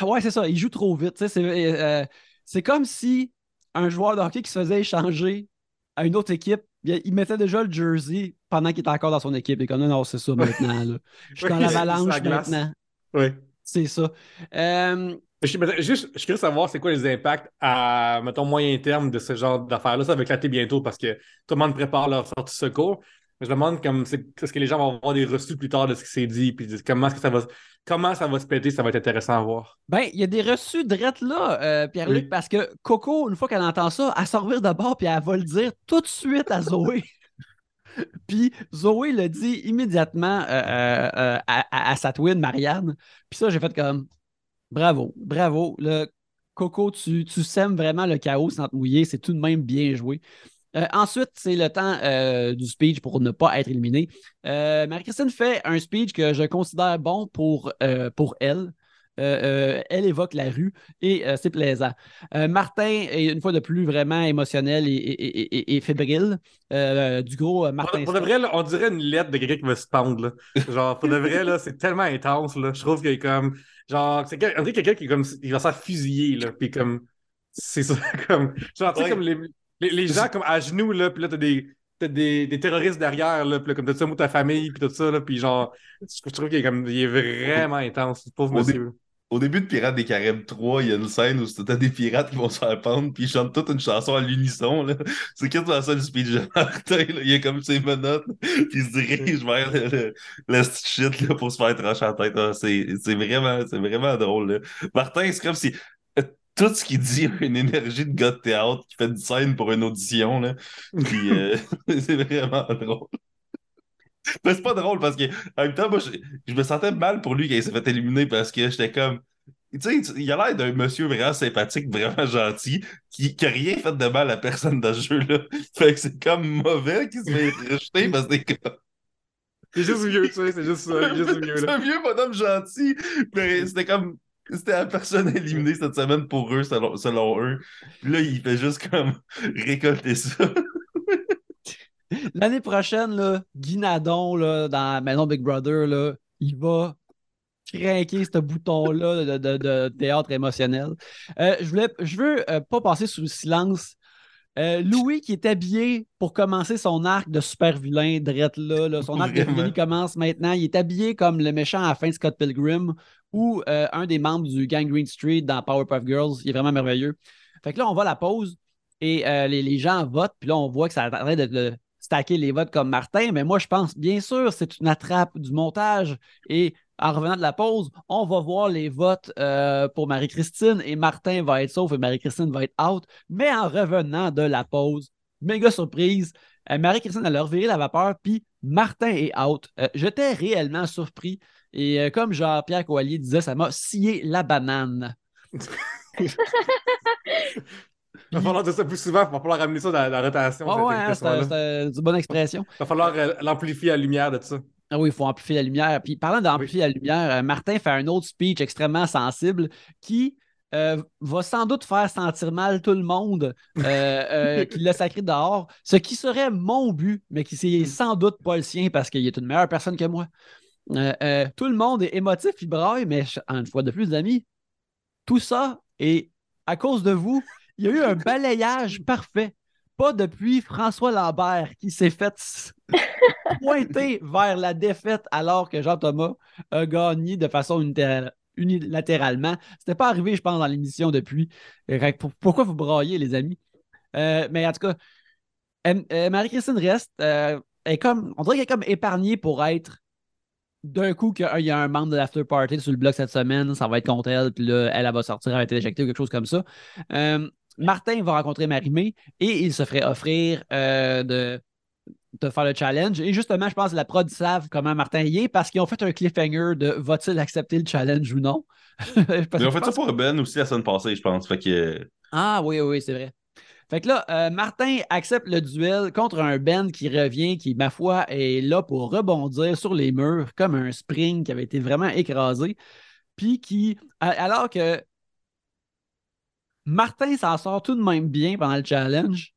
Ouais, c'est ça, il joue trop vite. C'est euh, c'est comme si un joueur de hockey qui se faisait échanger à une autre équipe, il mettait déjà le jersey pendant qu'il était encore dans son équipe. Et comme non, c'est ça maintenant. Là. Je suis dans l'avalanche maintenant. Oui. C'est ça. Euh... Je, juste, je savoir savoir c'est quoi les impacts à, mettons, moyen terme de ce genre d'affaires-là. Ça va éclater bientôt parce que tout le monde prépare leur sortie de secours. Je me demande comme est-ce que les gens vont avoir des reçus plus tard de ce qui s'est dit, puis comment est-ce que ça va comment ça va se péter, ça va être intéressant à voir. Ben, il y a des reçus drettes là, euh, Pierre-Luc, parce que Coco, une fois qu'elle entend ça, elle s'en revient d'abord, puis elle va le dire tout de suite à Zoé. puis Zoé le dit immédiatement euh, euh, à, sa twin, Marianne. Puis ça, j'ai fait comme bravo, bravo. Coco, tu, tu sèmes vraiment le chaos sans te mouiller, c'est tout de même bien joué. Euh, ensuite, c'est le temps euh, du speech pour ne pas être éliminé. Euh, Marie-Christine fait un speech que je considère bon pour, pour elle. Elle évoque la rue et c'est plaisant. Martin est une fois de plus vraiment émotionnel et, fébrile. du gros Martin. Pour, de vrai, on dirait une lettre de quelqu'un qui veut se pendre. Genre, pour de vrai, là, c'est tellement intense. Là. Je trouve qu'il est comme. Genre, c'est quelqu'un qui, est comme, il va se faire fusiller. Là, puis comme. C'est ça, comme. Genre, tu sais, comme les, les, les gens comme à genoux, là, puis là, t'as des, t'as des, des terroristes derrière, là, puis là, comme t'as ça, moi, ta famille, puis tout ça, là, puis genre, je trouve qu'il est, comme, il est vraiment intense, pauvre monsieur. Au début de Pirates des Caraïbes 3, il y a une scène où c'était des pirates qui vont se faire pendre, puis ils chantent toute une chanson à l'unisson. C'est quasiment ça le speech de Martin. Il y a comme ses menottes, puis il se dirige vers le, le, shit pour se faire trancher la tête. Ah, c'est c'est vraiment, c'est vraiment drôle. Martin, c'est comme si euh, tout ce qu'il dit a une énergie de gars de théâtre qui fait une scène pour une audition. Euh, c'est vraiment drôle. Mais c'est pas drôle parce que en même temps, moi, je, je me sentais mal pour lui quand il s'est fait éliminer parce que j'étais comme. Tu sais, il a l'air d'un monsieur vraiment sympathique, vraiment gentil, qui, qui a rien fait de mal à personne dans ce jeu-là. Fait que c'est comme mauvais qu'il se fait rejeter parce que c'est comme. C'est juste vieux, tu sais, c'est juste est juste vieux, C'est un vieux bonhomme gentil, mais c'était comme. C'était la personne éliminée cette semaine pour eux, selon, selon eux. Puis là, il fait juste comme récolter ça. L'année prochaine, là, Guy Nadon, là, dans maison Big Brother, là, il va craquer ce bouton-là de, de- de théâtre émotionnel. Euh, je, voulais, je veux euh, pas passer sous le silence. Euh, Louis qui est habillé pour commencer son arc de super vilain, drette là, là. son arc de vilain commence maintenant. Il est habillé comme le méchant à la fin de Scott Pilgrim ou un des membres du gang Green Street dans Powerpuff Girls. Il est vraiment merveilleux. Fait que là, on va à la pause et les, les gens votent. Puis là, on voit que ça de, de stacker les votes comme Martin. Mais moi, je pense, bien sûr, c'est une attrape du montage. Et en revenant de la pause, on va voir les votes euh, pour Marie-Christine et Martin va être sauf et Marie-Christine va être out. Mais en revenant de la pause, méga surprise, euh, Marie-Christine a leur viré la vapeur, puis Martin est out. Euh, J'étais réellement surpris. Et comme Jean-Pierre Coallier disait, ça m'a scié la banane. Il va falloir dire ça plus souvent, il va falloir ramener ça dans la rotation. Cette ouais, c'était une bonne expression. Il va falloir euh, l'amplifier à la lumière de ça. Ah oui, il faut amplifier la lumière. Puis parlant d'amplifier la lumière, euh, Martin fait un autre speech extrêmement sensible qui euh, va sans doute faire sentir mal tout le monde qui l'a sacré dehors, ce qui serait mon but, mais qui c'est sans doute pas le sien parce qu'il est une meilleure personne que moi. Tout le monde est émotif, il braille, mais une fois de plus, amis, tout ça est à cause de vous. Il y a eu un balayage parfait. Pas depuis François Lambert qui s'est fait pointer vers la défaite alors que Jean-Thomas a gagné de façon unilatéral- unilatéralement. C'était pas arrivé, je pense, dans l'émission depuis. Pourquoi vous braillez, les amis? Euh, mais en tout cas, euh, Marie-Christine reste. euh, est comme, on dirait qu'elle est comme épargnée pour être d'un coup qu'il y a un membre de l'after party sur le blog cette semaine, ça va être contre elle, puis là, elle, elle va sortir, elle va être éjectée ou quelque chose comme ça. Martin va rencontrer Marie-Mé et il se ferait offrir euh, de, de faire le challenge. Et justement, je pense que la prod savent comment Martin y est parce qu'ils ont fait un cliffhanger de va-t-il accepter le challenge ou non? Parce Mais que on je fait ça pour Ben aussi la semaine passée, je pense. Fait que. Ah oui, oui, c'est vrai. Fait que là, euh, Martin accepte le duel contre un Ben qui revient, qui, ma foi, est là pour rebondir sur les murs comme un spring qui avait été vraiment écrasé. Puis qui, alors que Martin s'en sort tout de même bien pendant le challenge,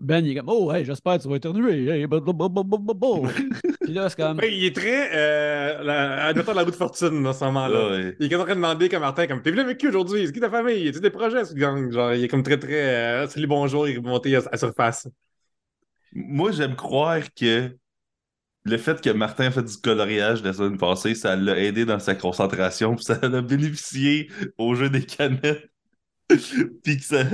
Ben il est comme Oh, hey, j'espère que tu vas éternuer. Hey. Puis là, c'est comme Ouais, il est très. Euh, la, admettons la roue de fortune dans ce moment-là. ouais. Il est en train de demander comme Martin, comme t'es venu avec qui aujourd'hui? Est-ce que ta famille? Y a des projets ce gang? Genre, il est comme très très. Euh, salut, bonjour, il est monté à, à surface. Moi, j'aime croire que le fait que Martin a fait du coloriage la semaine passée, ça l'a aidé dans sa concentration, puis ça l'a bénéficié au jeu des canettes. puis que ça.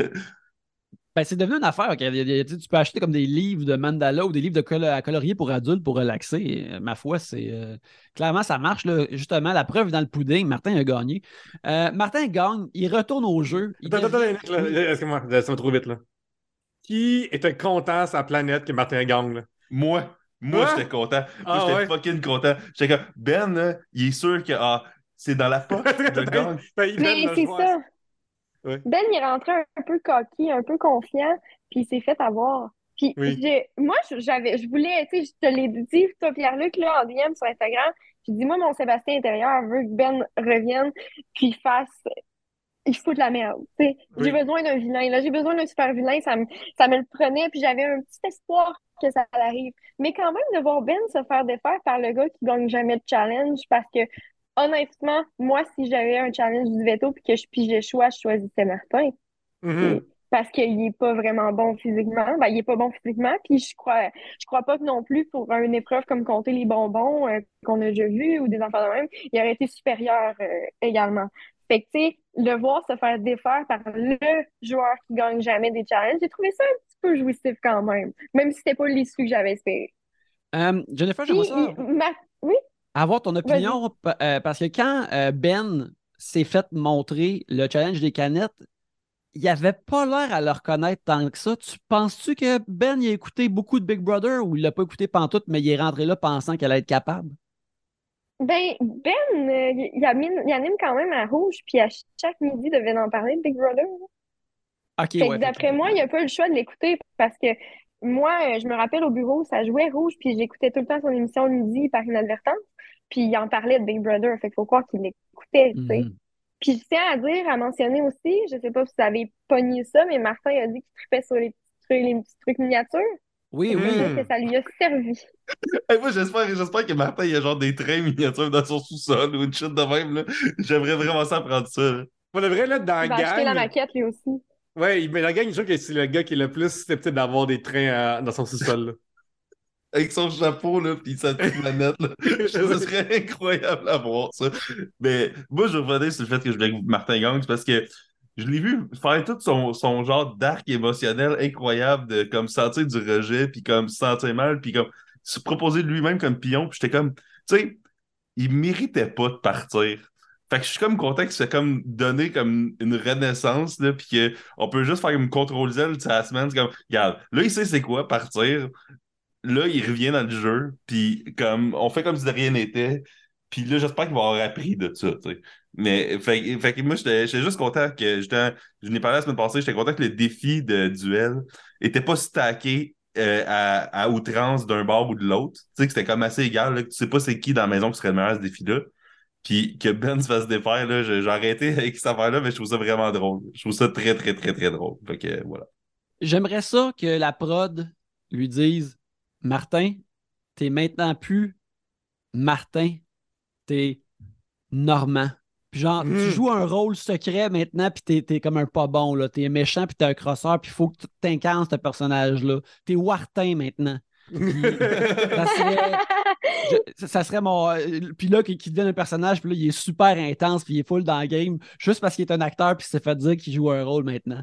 Ben, c'est devenu une affaire. ok. Il y a- il y a- tu peux acheter comme des livres de mandala ou des livres de à colorier pour adultes pour relaxer. Et, euh, ma foi, c'est euh, clairement ça marche. Là. Justement, la preuve est dans le pudding. Martin a gagné. Euh, Martin gagne. Il retourne au jeu. Attends, attends, devient- excuse-moi, ça va trop vite là. Qui était content sur la planète que Martin gagne? Là? Moi, moi, j'étais content. Moi, Ah, j'étais ouais? fucking content. J'étais comme, Ben, là, il est sûr que ah, c'est dans la poche de gang. Ben, Mais c'est ça. Ouais. Ben, il est rentré un peu coquille, un peu confiant, puis il s'est fait avoir. Puis Oui. moi, je- j'avais, je voulais, tu sais, je te l'ai dit, toi, Pierre-Luc, là, en DM sur Instagram, j'ai dit, moi, mon Sébastien intérieur veut que Ben revienne, puis fasse, il fout de la merde, tu sais. Oui. J'ai besoin d'un vilain, là, j'ai besoin d'un super vilain, ça me, ça me le prenait, puis j'avais un petit espoir que ça arrive. Mais quand même, de voir Ben se faire défaire par le gars qui gagne jamais de challenge, parce que, honnêtement, moi, si j'avais un challenge du veto, puis que je pigeais choix, je choisissais Martin Mhm. parce qu'il est pas vraiment bon physiquement. Ben, il est pas bon physiquement, puis je crois, je crois pas que non plus pour une épreuve comme compter les bonbons euh, qu'on a déjà vu ou des enfants de même, il aurait été supérieur euh, également. Fait que, tu sais, le voir se faire défaire par le joueur qui gagne jamais des challenges, j'ai trouvé ça un petit peu jouissif quand même. Même si c'était pas l'issue que j'avais espéré. Euh, Jennifer, j'aimerais ça ma- Oui? Avoir ton opinion euh, parce que quand euh, Ben s'est fait montrer le challenge des canettes, il avait pas l'air à le reconnaître tant que ça. Tu penses-tu que Ben il a écouté beaucoup de Big Brother ou il l'a pas écouté pantoute, mais il est rentré là pensant qu'elle allait être capable? Ben, Ben, euh, il, anime, il anime quand même à Rouge, puis à chaque midi, il devait en parler de Big Brother. là. Ok, Fait que ouais, d'après moi, il a pas eu le choix de l'écouter parce que moi, euh, je me rappelle au bureau, ça jouait Rouge, puis j'écoutais tout le temps son émission le midi par inadvertance, puis il en parlait de Big Brother, fait qu'il faut croire qu'il l'écoutait, tu sais. Mhm. Puis je tiens à dire, à mentionner aussi, je sais pas si vous avez pogné ça, mais Martin a dit qu'il tripait sur les petits trucs, les petits trucs miniatures. Oui, oui. que ça lui a servi. Hey, moi, j'espère, j'espère que Martin, il y a genre des trains miniatures dans son sous-sol ou une shit de même, là. J'aimerais vraiment ça prendre ça, là. Pour le vrai, là, dans la Il va acheter la gang. maquette lui aussi. Ouais, mais la gang, je trouve que c'est le gars qui est le plus susceptible d'avoir des trains euh, dans son sous-sol. Avec son chapeau, là, pis sa petite planète, là. Ce serait incroyable à voir, ça. Mais moi, je revenais sur le fait que je voulais Martin c'est parce que je l'ai vu faire tout son, son genre d'arc émotionnel incroyable de comme sentir du rejet, puis comme se sentir mal, puis comme se proposer de lui-même comme pion, puis j'étais comme, tu sais, il méritait pas de partir. Fait que je suis comme content qu'il soit comme donné comme une renaissance, là, puis qu'on peut juste faire une contrôle Z de la semaine. C'est comme, regarde, là, il sait c'est quoi partir. Là, il revient dans le jeu, puis comme, on fait comme si de rien n'était. Puis là, j'espère qu'il va avoir appris de ça. Mais, fait, fait que moi, j'étais juste content que, je n'ai parlé la semaine passée, j'étais content que le défi de duel était pas stacké euh, à, à outrance d'un bord ou de l'autre. Tu sais, que c'était comme assez égal, là, que tu sais pas c'est qui dans la maison qui serait le meilleur à ce défi-là. Puis que Ben se fasse défaire, là, j'ai arrêté avec cette affaire-là, mais je trouve ça vraiment drôle. Je trouve ça très, très, très, très drôle. Fait que voilà. J'aimerais ça que la prod lui dise Martin, t'es maintenant plus Martin, t'es Normand. Puis genre, tu joues un rôle secret maintenant, puis t'es, t'es comme un pas bon, là. T'es méchant, puis t'es un crosseur, puis il faut que tu t'incarnes ce personnage-là. T'es Wartin maintenant. Ça serait, ça- serait mon. euh, Puis là, qui, qui devient un personnage, puis là, il est super intense, puis il est full dans le game, juste parce qu'il est un acteur, puis s'est fait dire qu'il joue un rôle maintenant.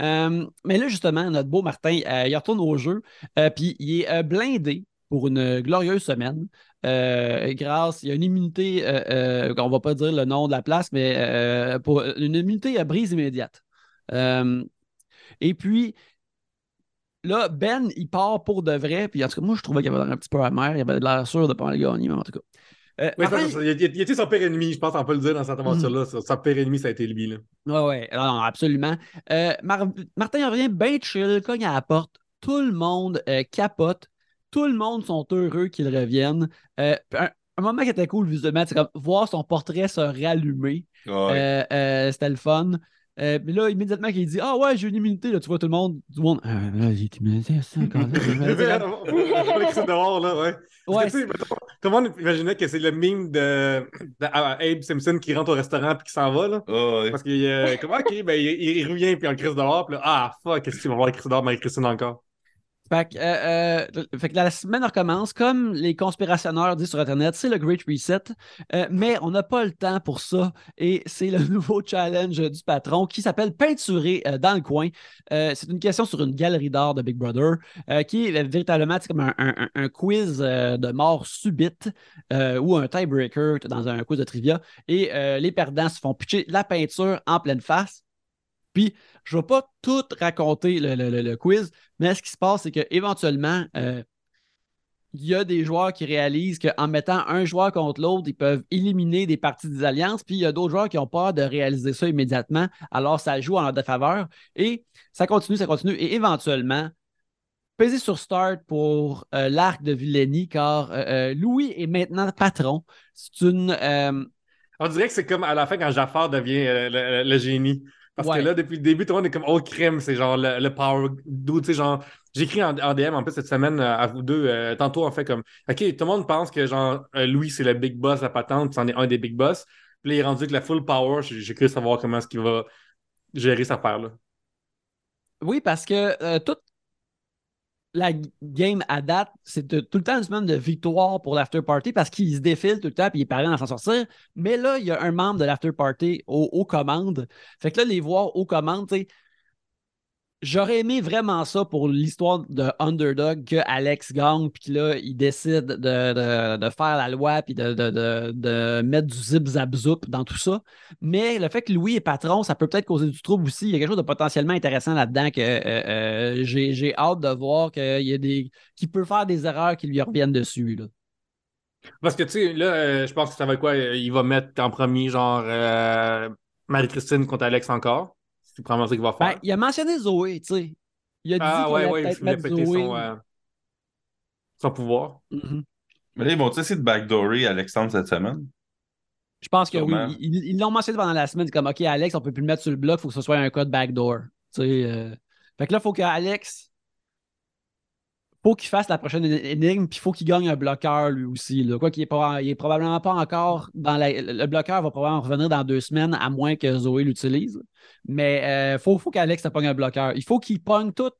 Euh, mais là, justement, notre beau Martin, euh, il retourne au jeu, euh, puis il est euh, blindé pour une glorieuse semaine. Euh, grâce, il y a une immunité, euh, euh, on va pas dire le nom de la place, mais euh, pour une immunité à brise immédiate. Euh, et puis, là, Ben, il part pour de vrai. Puis en tout cas, moi, je trouvais qu'il avait l'air un petit peu amer. Il avait de l'air sûr de pas mal gagner, mais en tout cas. Euh, Oui, ça, il, a- il a été son pire ennemi, je pense, on peut le dire dans cette aventure-là. Son- Son pire ennemi, ça a été lui. Là. Ouais, ouais, non, non, absolument. Euh, Mar- Martin revient bien chill, cogne à la porte. Tout le monde euh, capote. Tout le monde sont heureux qu'il revienne. Un, un moment qui était cool visuellement, c'est comme voir son portrait se rallumer. C'était le fun. Euh, puis là, immédiatement qu'il dit Ah ouais, j'ai une immunité, là, tu vois tout le monde. Du monde. Ah, là, j'ai été immunisé, ça, encore là, j'ai une là. Avec ça dehors, là, ouais. Ouais, que, tu sais, mettons, tout le monde imaginait que c'est le meme de, de Abe Simpson qui rentre au restaurant puis qui s'en va, là. Ah ouais. Parce qu'il est comme, OK, ben, il, il revient puis on le crisse dehors, puis là, ah, fuck, qu'est-ce qu'il va voir Chris dehors, mais Christine encore? Euh, euh, fait que la semaine recommence, comme les conspirationneurs disent sur Internet, c'est le Great Reset, euh, mais on n'a pas le temps pour ça et c'est le nouveau challenge du patron qui s'appelle Peinturer dans le coin. C'est une question sur une galerie d'art de Big Brother qui est véritablement comme un, un- un quiz de mort subite ou un tiebreaker dans un quiz de trivia et les perdants se font pitcher la peinture en pleine face. Puis, je ne vais pas tout raconter le, quiz, mais ce qui se passe, c'est qu'éventuellement, euh, il y a des joueurs qui réalisent qu'en mettant un joueur contre l'autre, ils peuvent éliminer des parties des alliances, puis il y a d'autres joueurs qui ont peur de réaliser ça immédiatement, alors ça joue en leur défaveur. Et ça continue, ça continue, et éventuellement, pesez sur Start pour euh, l'arc de Villeni, car euh, Louis est maintenant patron. C'est une. On dirait que c'est comme à la fin quand Jafar devient le génie. Parce Ouais. que là, depuis le début, tout le monde est comme, oh, crème, c'est genre le, le power dude, tu sais, genre, j'ai écrit en, en DM en plus cette semaine euh, à vous deux, euh, tantôt, en fait, comme, OK, tout le monde pense que genre, euh, Louis, c'est le big boss, la patente, c'en est un des big boss. Puis là, il est rendu avec la full power, j'ai cru savoir comment est-ce qu'il va gérer cette affaire-là. Oui, parce que euh, tout. La game à date, c'est tout le temps une semaine de victoire pour l'after party parce qu'il se défile tout le temps puis il est parvient à s'en sortir. Mais là, il y a un membre de l'after party aux, commandes. Fait que là, les voir aux commandes, J'aurais aimé vraiment ça pour l'histoire de Underdog que Alex gagne puis là, il décide de, de- de faire la loi puis de, de- mettre du zip zap zoup dans tout ça. Mais le fait que Louis est patron, ça peut peut-être causer du trouble aussi. Il y a quelque chose de potentiellement intéressant là-dedans que euh, euh, j'ai hâte de voir qu'il y a des peut faire des erreurs qui lui reviennent dessus. Là. Parce que, tu sais, là, euh, je pense que ça va quoi? Il va mettre en premier, genre, Marie-Christine contre Alex encore. C'est probablement ça qu'il va faire. Ben, il a mentionné Zoé, tu sais. Il a dit ah, qu'il ouais, allait ouais, je voulais péter Zoé. son, euh, son pouvoir. Mhm. Mais là, ils vont essayer de backdoorer Alexandre cette semaine? Je pense que Sûrement. oui. Ils ils l'ont mentionné pendant la semaine. C'est comme, OK, Alex, on peut plus le mettre sur le bloc, il faut que ce soit un code backdoor. Tu sais, euh, Fait que là, il faut qu'Alex. Faut qu'il fasse la prochaine énigme, puis il faut qu'il gagne un bloqueur lui aussi. Là. Quoi qu'il est, pas, il est probablement pas encore dans la. Le bloqueur va probablement revenir dans deux semaines, à moins que Zoé l'utilise. Mais il faut, faut qu'Alex pogne un bloqueur. Il faut qu'il pogne tous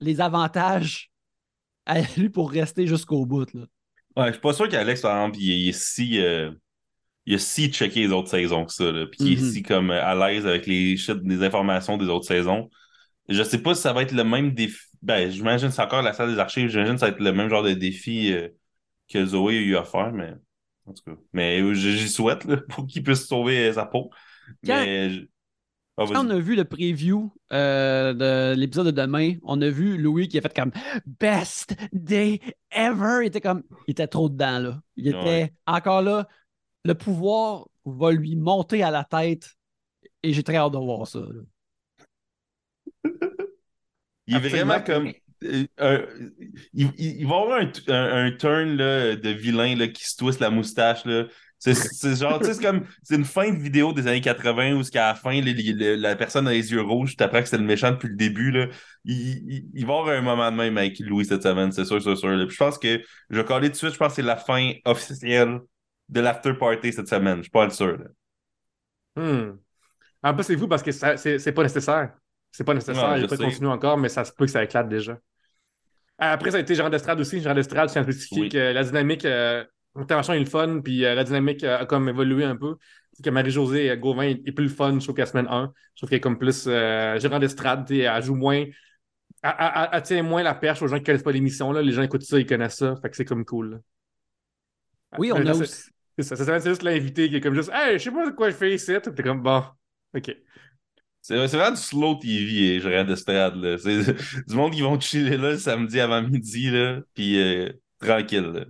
les avantages à lui pour rester jusqu'au bout. Là. Ouais, je suis pas sûr qu'Alex, par exemple, il, il est si. euh, il a si checké les autres saisons que ça, là, puis qu'il est Mhm. si comme euh, à l'aise avec les des informations des autres saisons. Je sais pas si ça va être le même défi. Ben, j'imagine que c'est encore la salle des archives, j'imagine que ça va être le même genre de défi euh, que Zoé a eu à faire, mais en tout cas. Mais euh, j'y souhaite là, pour qu'il puisse sauver euh, sa peau. Quand- Mais. je- Ah. Quand on a vu le preview euh, de l'épisode de demain, on a vu Louis qui a fait comme Best day ever. Il était comme. Il était trop dedans, là. Il était Ouais. encore là. Le pouvoir va lui monter à la tête et j'ai très hâte de voir ça. là. Il est Absolument. vraiment comme. euh, un- il, va y avoir un, un- un turn là, de vilain là, qui se twiste la moustache. Là. C'est, c'est genre, c'est comme. C'est une fin de vidéo des années 80 où, qu'à la fin, les- les- la personne a les yeux rouges, tu apprends que c'est le méchant depuis le début. Là. Il, il- il va y avoir un moment de même avec Louis cette semaine, c'est sûr, c'est sûr. là. Puis je pense que, je vais coller tout de suite, je pense que c'est la fin officielle de l'after party cette semaine. Je suis pas sûr. Là. Hmm. En plus, c'est fou parce que ça- c'est c'est pas nécessaire. C'est pas nécessaire. Ouais, il sais. continuer encore, mais ça se peut que ça éclate déjà. Après, ça a été Gérard d'Estrade aussi. Gérard d'Estrade, à spécifier Oui. que la dynamique, euh, intervention est le fun, puis euh, la dynamique euh, a comme évolué un peu. C'est que Marie-Josée euh, Gauvin est, est plus le fun, je trouve, qu'à semaine 1. Je trouve qu'elle est comme plus euh, Gérard d'Estrade, tu sais, elle joue moins. Elle, elle- elle- elle tient moins la perche aux gens qui connaissent pas l'émission. là. Les gens écoutent ça, ils connaissent ça. Fait que c'est comme cool. là. Oui, on Euh, a c'est- aussi. c'est ça, ça, c'est juste l'invité qui est comme juste Hey, je sais pas de quoi je fais ici. T'es comme bon. OK. C'est vraiment du slow TV, eh, Gérard d'Estrade. là. C'est du monde qui vont chiller là le samedi avant midi, là, puis euh, tranquille. là.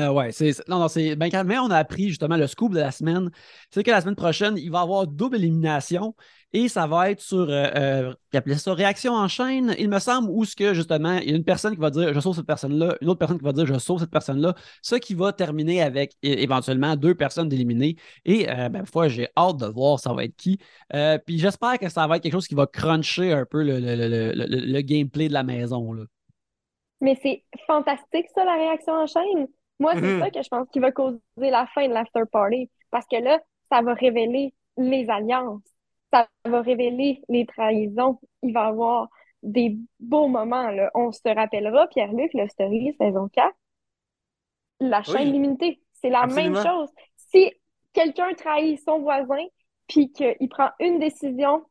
Euh, ouais, c'est, non, non, c'est ben, quand même, on a appris justement le scoop de la semaine. C'est que la semaine prochaine, il va y avoir double élimination et ça va être sur, euh, euh, ça réaction en chaîne, il me semble, où ce que justement, il y a une personne qui va dire je sauve cette personne-là, une autre personne qui va dire je sauve cette personne-là, ce qui va terminer avec éventuellement deux personnes éliminées. Et euh, ben, fois, j'ai hâte de voir ça va être qui. Euh, puis j'espère que ça va être quelque chose qui va cruncher un peu le- le- le- le gameplay de la maison. Là. Mais c'est fantastique, ça, la réaction en chaîne. Moi, c'est Mhm. ça que je pense qui va causer la fin de l'after party. Parce que là, ça va révéler les alliances. Ça va révéler les trahisons. Il va y avoir des beaux moments, là. On se rappellera, Pierre-Luc, le story saison 4, la chaîne Oui. limitée. C'est la même chose. Si quelqu'un trahit son voisin, puis qu'il prend une décision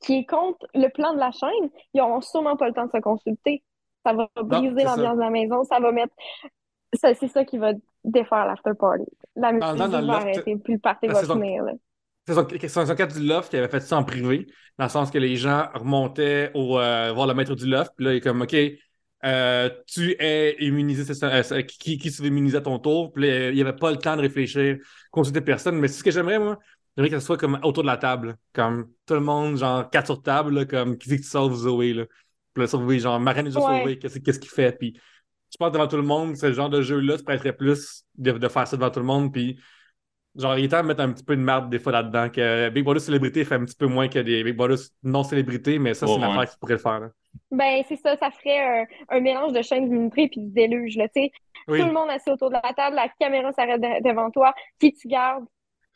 qui est contre le plan de la chaîne, ils n'auront sûrement pas le temps de se consulter. Ça va briser l'ambiance de la maison, ça va mettre. Ça- C'est ça qui va défaire l'after party. La musique va arrêter, puis le party va finir. là. Saison, saison 4 du Loft qui avait fait ça en privé, dans le sens que les gens remontaient au, euh, voir le maître du Loft, puis là, il est comme, OK, euh, tu es immunisé, c'est ça, euh, c'est- qui, qui se veut immuniser à ton tour, puis là, il n'y avait pas le temps de réfléchir, consulter personne, mais c'est ce que j'aimerais, moi, j'aimerais que ce soit comme autour de la table, comme tout le monde, genre, quatre sur table, là, comme, qui dit que tu sauves Zoé, là, puis là, sauver, genre, Marine est déjà Ouais. sauvée, qu'est-ce qu'est-ce qu'il fait, puis je pense que devant tout le monde, ce genre de jeu-là, tu prêterais plus de, de faire ça devant tout le monde, puis Genre, il est temps de mettre un petit peu de merde des fois là-dedans. Que Big Brother célébrité fait un petit peu moins que des Big Brother non célébrités, mais ça, c'est Oh, une ouais. affaire qui pourrait le faire. là. Ben, c'est ça, ça ferait un, un mélange de chaîne d'immunité puis de déluge. Là, tu sais. Oui. Tout le monde assis autour de la table, la caméra s'arrête de- devant toi. Qui tu gardes?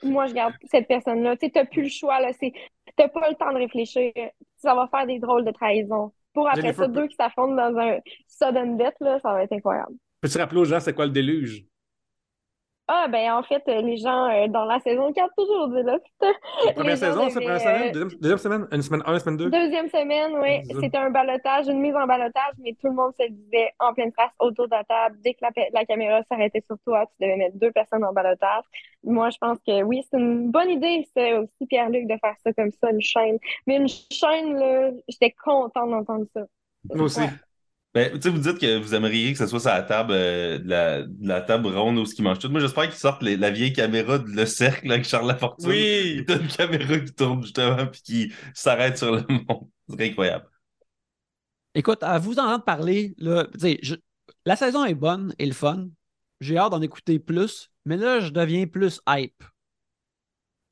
Moi, je garde cette personne-là. Tu sais, t'as plus le choix. Là. C'est, t'as pas le temps de réfléchir. Ça va faire des drôles de trahison. Pour après Jennifer ça, deux qui s'affrontent dans un sudden death, là, ça va être incroyable. Peux-tu rappeler aux gens c'est quoi le déluge? Ah, ben en fait, euh, les gens euh, dans la saison 4, toujours dit là. La première saison, c'est première semaine? euh, Deuxième, deuxième semaine? Une semaine 1, semaine 2? Deuxième semaine, oui. C'était un balotage, une mise en balotage, mais tout le monde se disait en pleine face autour de la table. Dès que la, la caméra s'arrêtait sur toi, tu devais mettre deux personnes en balotage. Moi, je pense que oui, c'est une bonne idée, c'est aussi Pierre-Luc de faire ça comme ça, une chaîne. Mais une chaîne, là, j'étais contente d'entendre ça. Moi aussi. Ouais. Ben, tu sais, vous dites que vous aimeriez que ce soit sur la table, euh, de la, de la table ronde où ce qui mange tout. Moi, j'espère qu'ils sortent les- la vieille caméra de Le Cercle avec Charles Lafortune. Oui! T'as une caméra qui tourne justement puis qui s'arrête sur le monde. C'est incroyable. Écoute, à vous entendre parler, là, je- la saison est bonne et le fun. J'ai hâte d'en écouter plus, mais là, je deviens plus hype.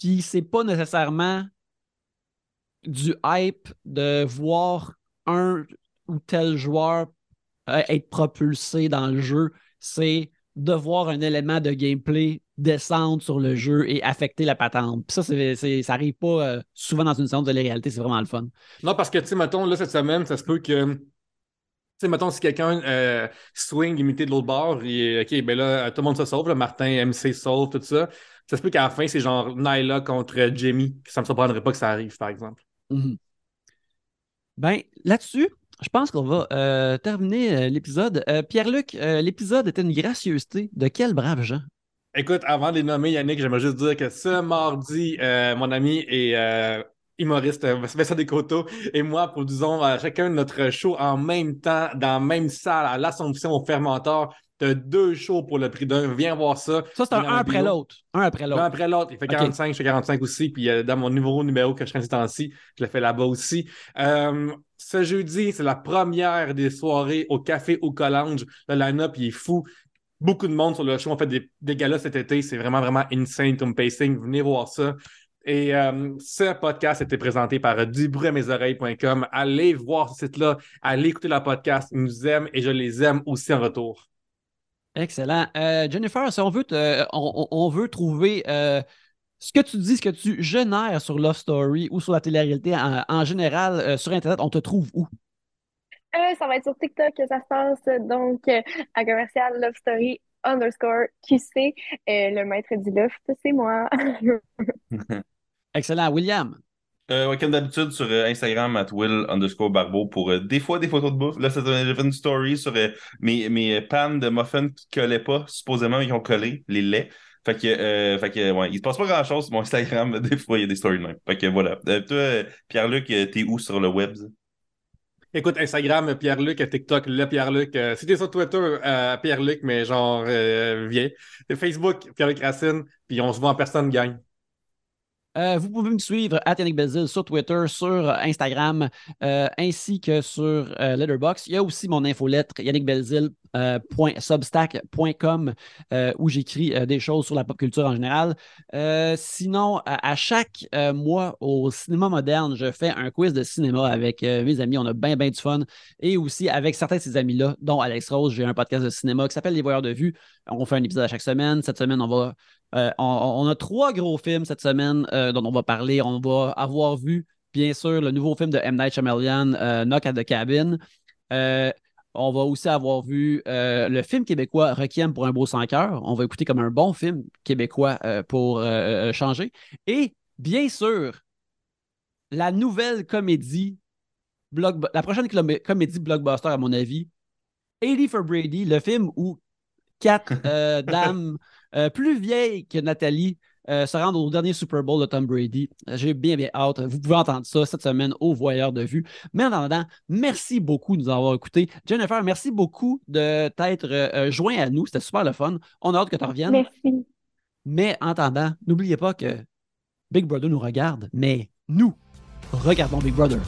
Puis c'est pas nécessairement du hype de voir un ou tel joueur euh, être propulsé dans le jeu. C'est de voir un élément de gameplay descendre sur le jeu et affecter la patente. Puis ça, c'est, ça arrive pas euh, souvent dans une séance de réalité, c'est vraiment le fun. Non, parce que, tu sais, mettons, là, cette semaine, ça se peut que. Tu sais, mettons, si quelqu'un euh, swing imité de l'autre bord, et OK, ben là, tout le monde se sauve, là, Martin, MC se sauve, tout ça. Ça se peut qu'à la fin, c'est genre Nyla contre Jamie. Ça me surprendrait pas que ça arrive, par exemple. Mhm. Ben, là-dessus, je pense qu'on va euh, terminer euh, l'épisode. Euh, Pierre-Luc, l'épisode était une gracieuseté de quel brave gens? Écoute, avant de les nommer, Yannick, j'aimerais juste dire que ce mardi, mon ami et euh, humoriste Vincent Descoteaux et moi produisons chacun notre show en même temps, dans la même salle, à l'Assomption au Fermentor. T'as deux shows pour le prix d'un. Viens voir ça. Ça, c'est un, Viens dans un après l'autre. Un après l'autre. après l'autre. Il fait Ok. 45, je fais 45 aussi. Puis euh, dans mon nouveau numéro que je fais ces temps-ci, je le fais là-bas aussi. Euh, ce jeudi, c'est la première des soirées au Café au Collange. Le line-up, il est fou. Beaucoup de monde sur le show. On fait des, des galas cet été. C'est vraiment, vraiment insane comme pacing. Venez voir ça. Et euh, ce podcast a été présenté par euh, dubruitmesoreilles.com. Allez voir ce site-là. Allez écouter la podcast. Ils nous aiment et je les aime aussi en retour. Excellent. Euh, Jennifer, si on veut, veut trouver euh, ce que tu dis, ce que tu génères sur Love Story ou sur la télé-réalité en, en général euh, sur Internet, on te trouve où? Euh, ça va être sur TikTok que ça se passe, donc euh, à commercial Love Story underscore QC. Euh, le maître du loft, c'est moi. Excellent. William? Euh, ouais, comme d'habitude, sur euh, Instagram, at Will underscore Barbeau, pour euh, des fois des photos de bouffe. Là, fait une story sur euh, mes, mes pannes de muffins qui collaient pas. Supposément, ils ont collé, les laits. Fait que, euh, fait que ouais, il se passe pas grand chose sur mon Instagram. Des fois, il y a des stories de même. Fait que voilà. Euh, toi, Pierre-Luc, euh, t'es où sur le web? Écoute, Instagram, Pierre-Luc, TikTok, le Pierre-Luc. Euh, si t'es sur Twitter, Pierre-Luc, mais genre. Et Facebook, Pierre-Luc Racine, puis on se voit en personne, gang. Euh, vous pouvez me suivre à Yannick Belzil sur Twitter, sur Instagram, euh, ainsi que sur euh, Letterboxd. Il y a aussi mon infolettre yannickbelzil.substack.com euh, où j'écris euh, des choses sur la pop culture en général. Euh, sinon, à, à chaque euh, mois au cinéma moderne, je fais un quiz de cinéma avec euh, mes amis. On a bien, bien du fun. Et aussi avec certains de ces amis-là, dont Alex Rose. J'ai un podcast de cinéma qui s'appelle Les Voyeurs de vue. On fait un épisode à chaque semaine. Cette semaine, on va euh, on, on a trois gros films cette semaine euh, dont on va parler. On va avoir vu, bien sûr, le nouveau film de M. Night Shyamalan, euh, Knock at the Cabin. On va aussi avoir vu le film québécois Requiem pour un beau sans cœur. On va écouter comme un bon film québécois pour changer. Et bien sûr, la nouvelle comédie, blockbu- la prochaine comédie blockbuster, à mon avis, 80 for Brady, le film où quatre dames euh, plus vieilles que Nathalie euh, se rendent au dernier Super Bowl de Tom Brady. Euh, J'ai bien, bien hâte. Vous pouvez entendre ça cette semaine au Voyeur de vue. Mais en attendant, merci beaucoup de nous avoir écoutés. Jennifer, merci beaucoup de t'être euh, joint à nous. C'était super le fun. On a hâte que tu reviennes. Merci. Mais en attendant, n'oubliez pas que Big Brother nous regarde, mais nous regardons Big Brother.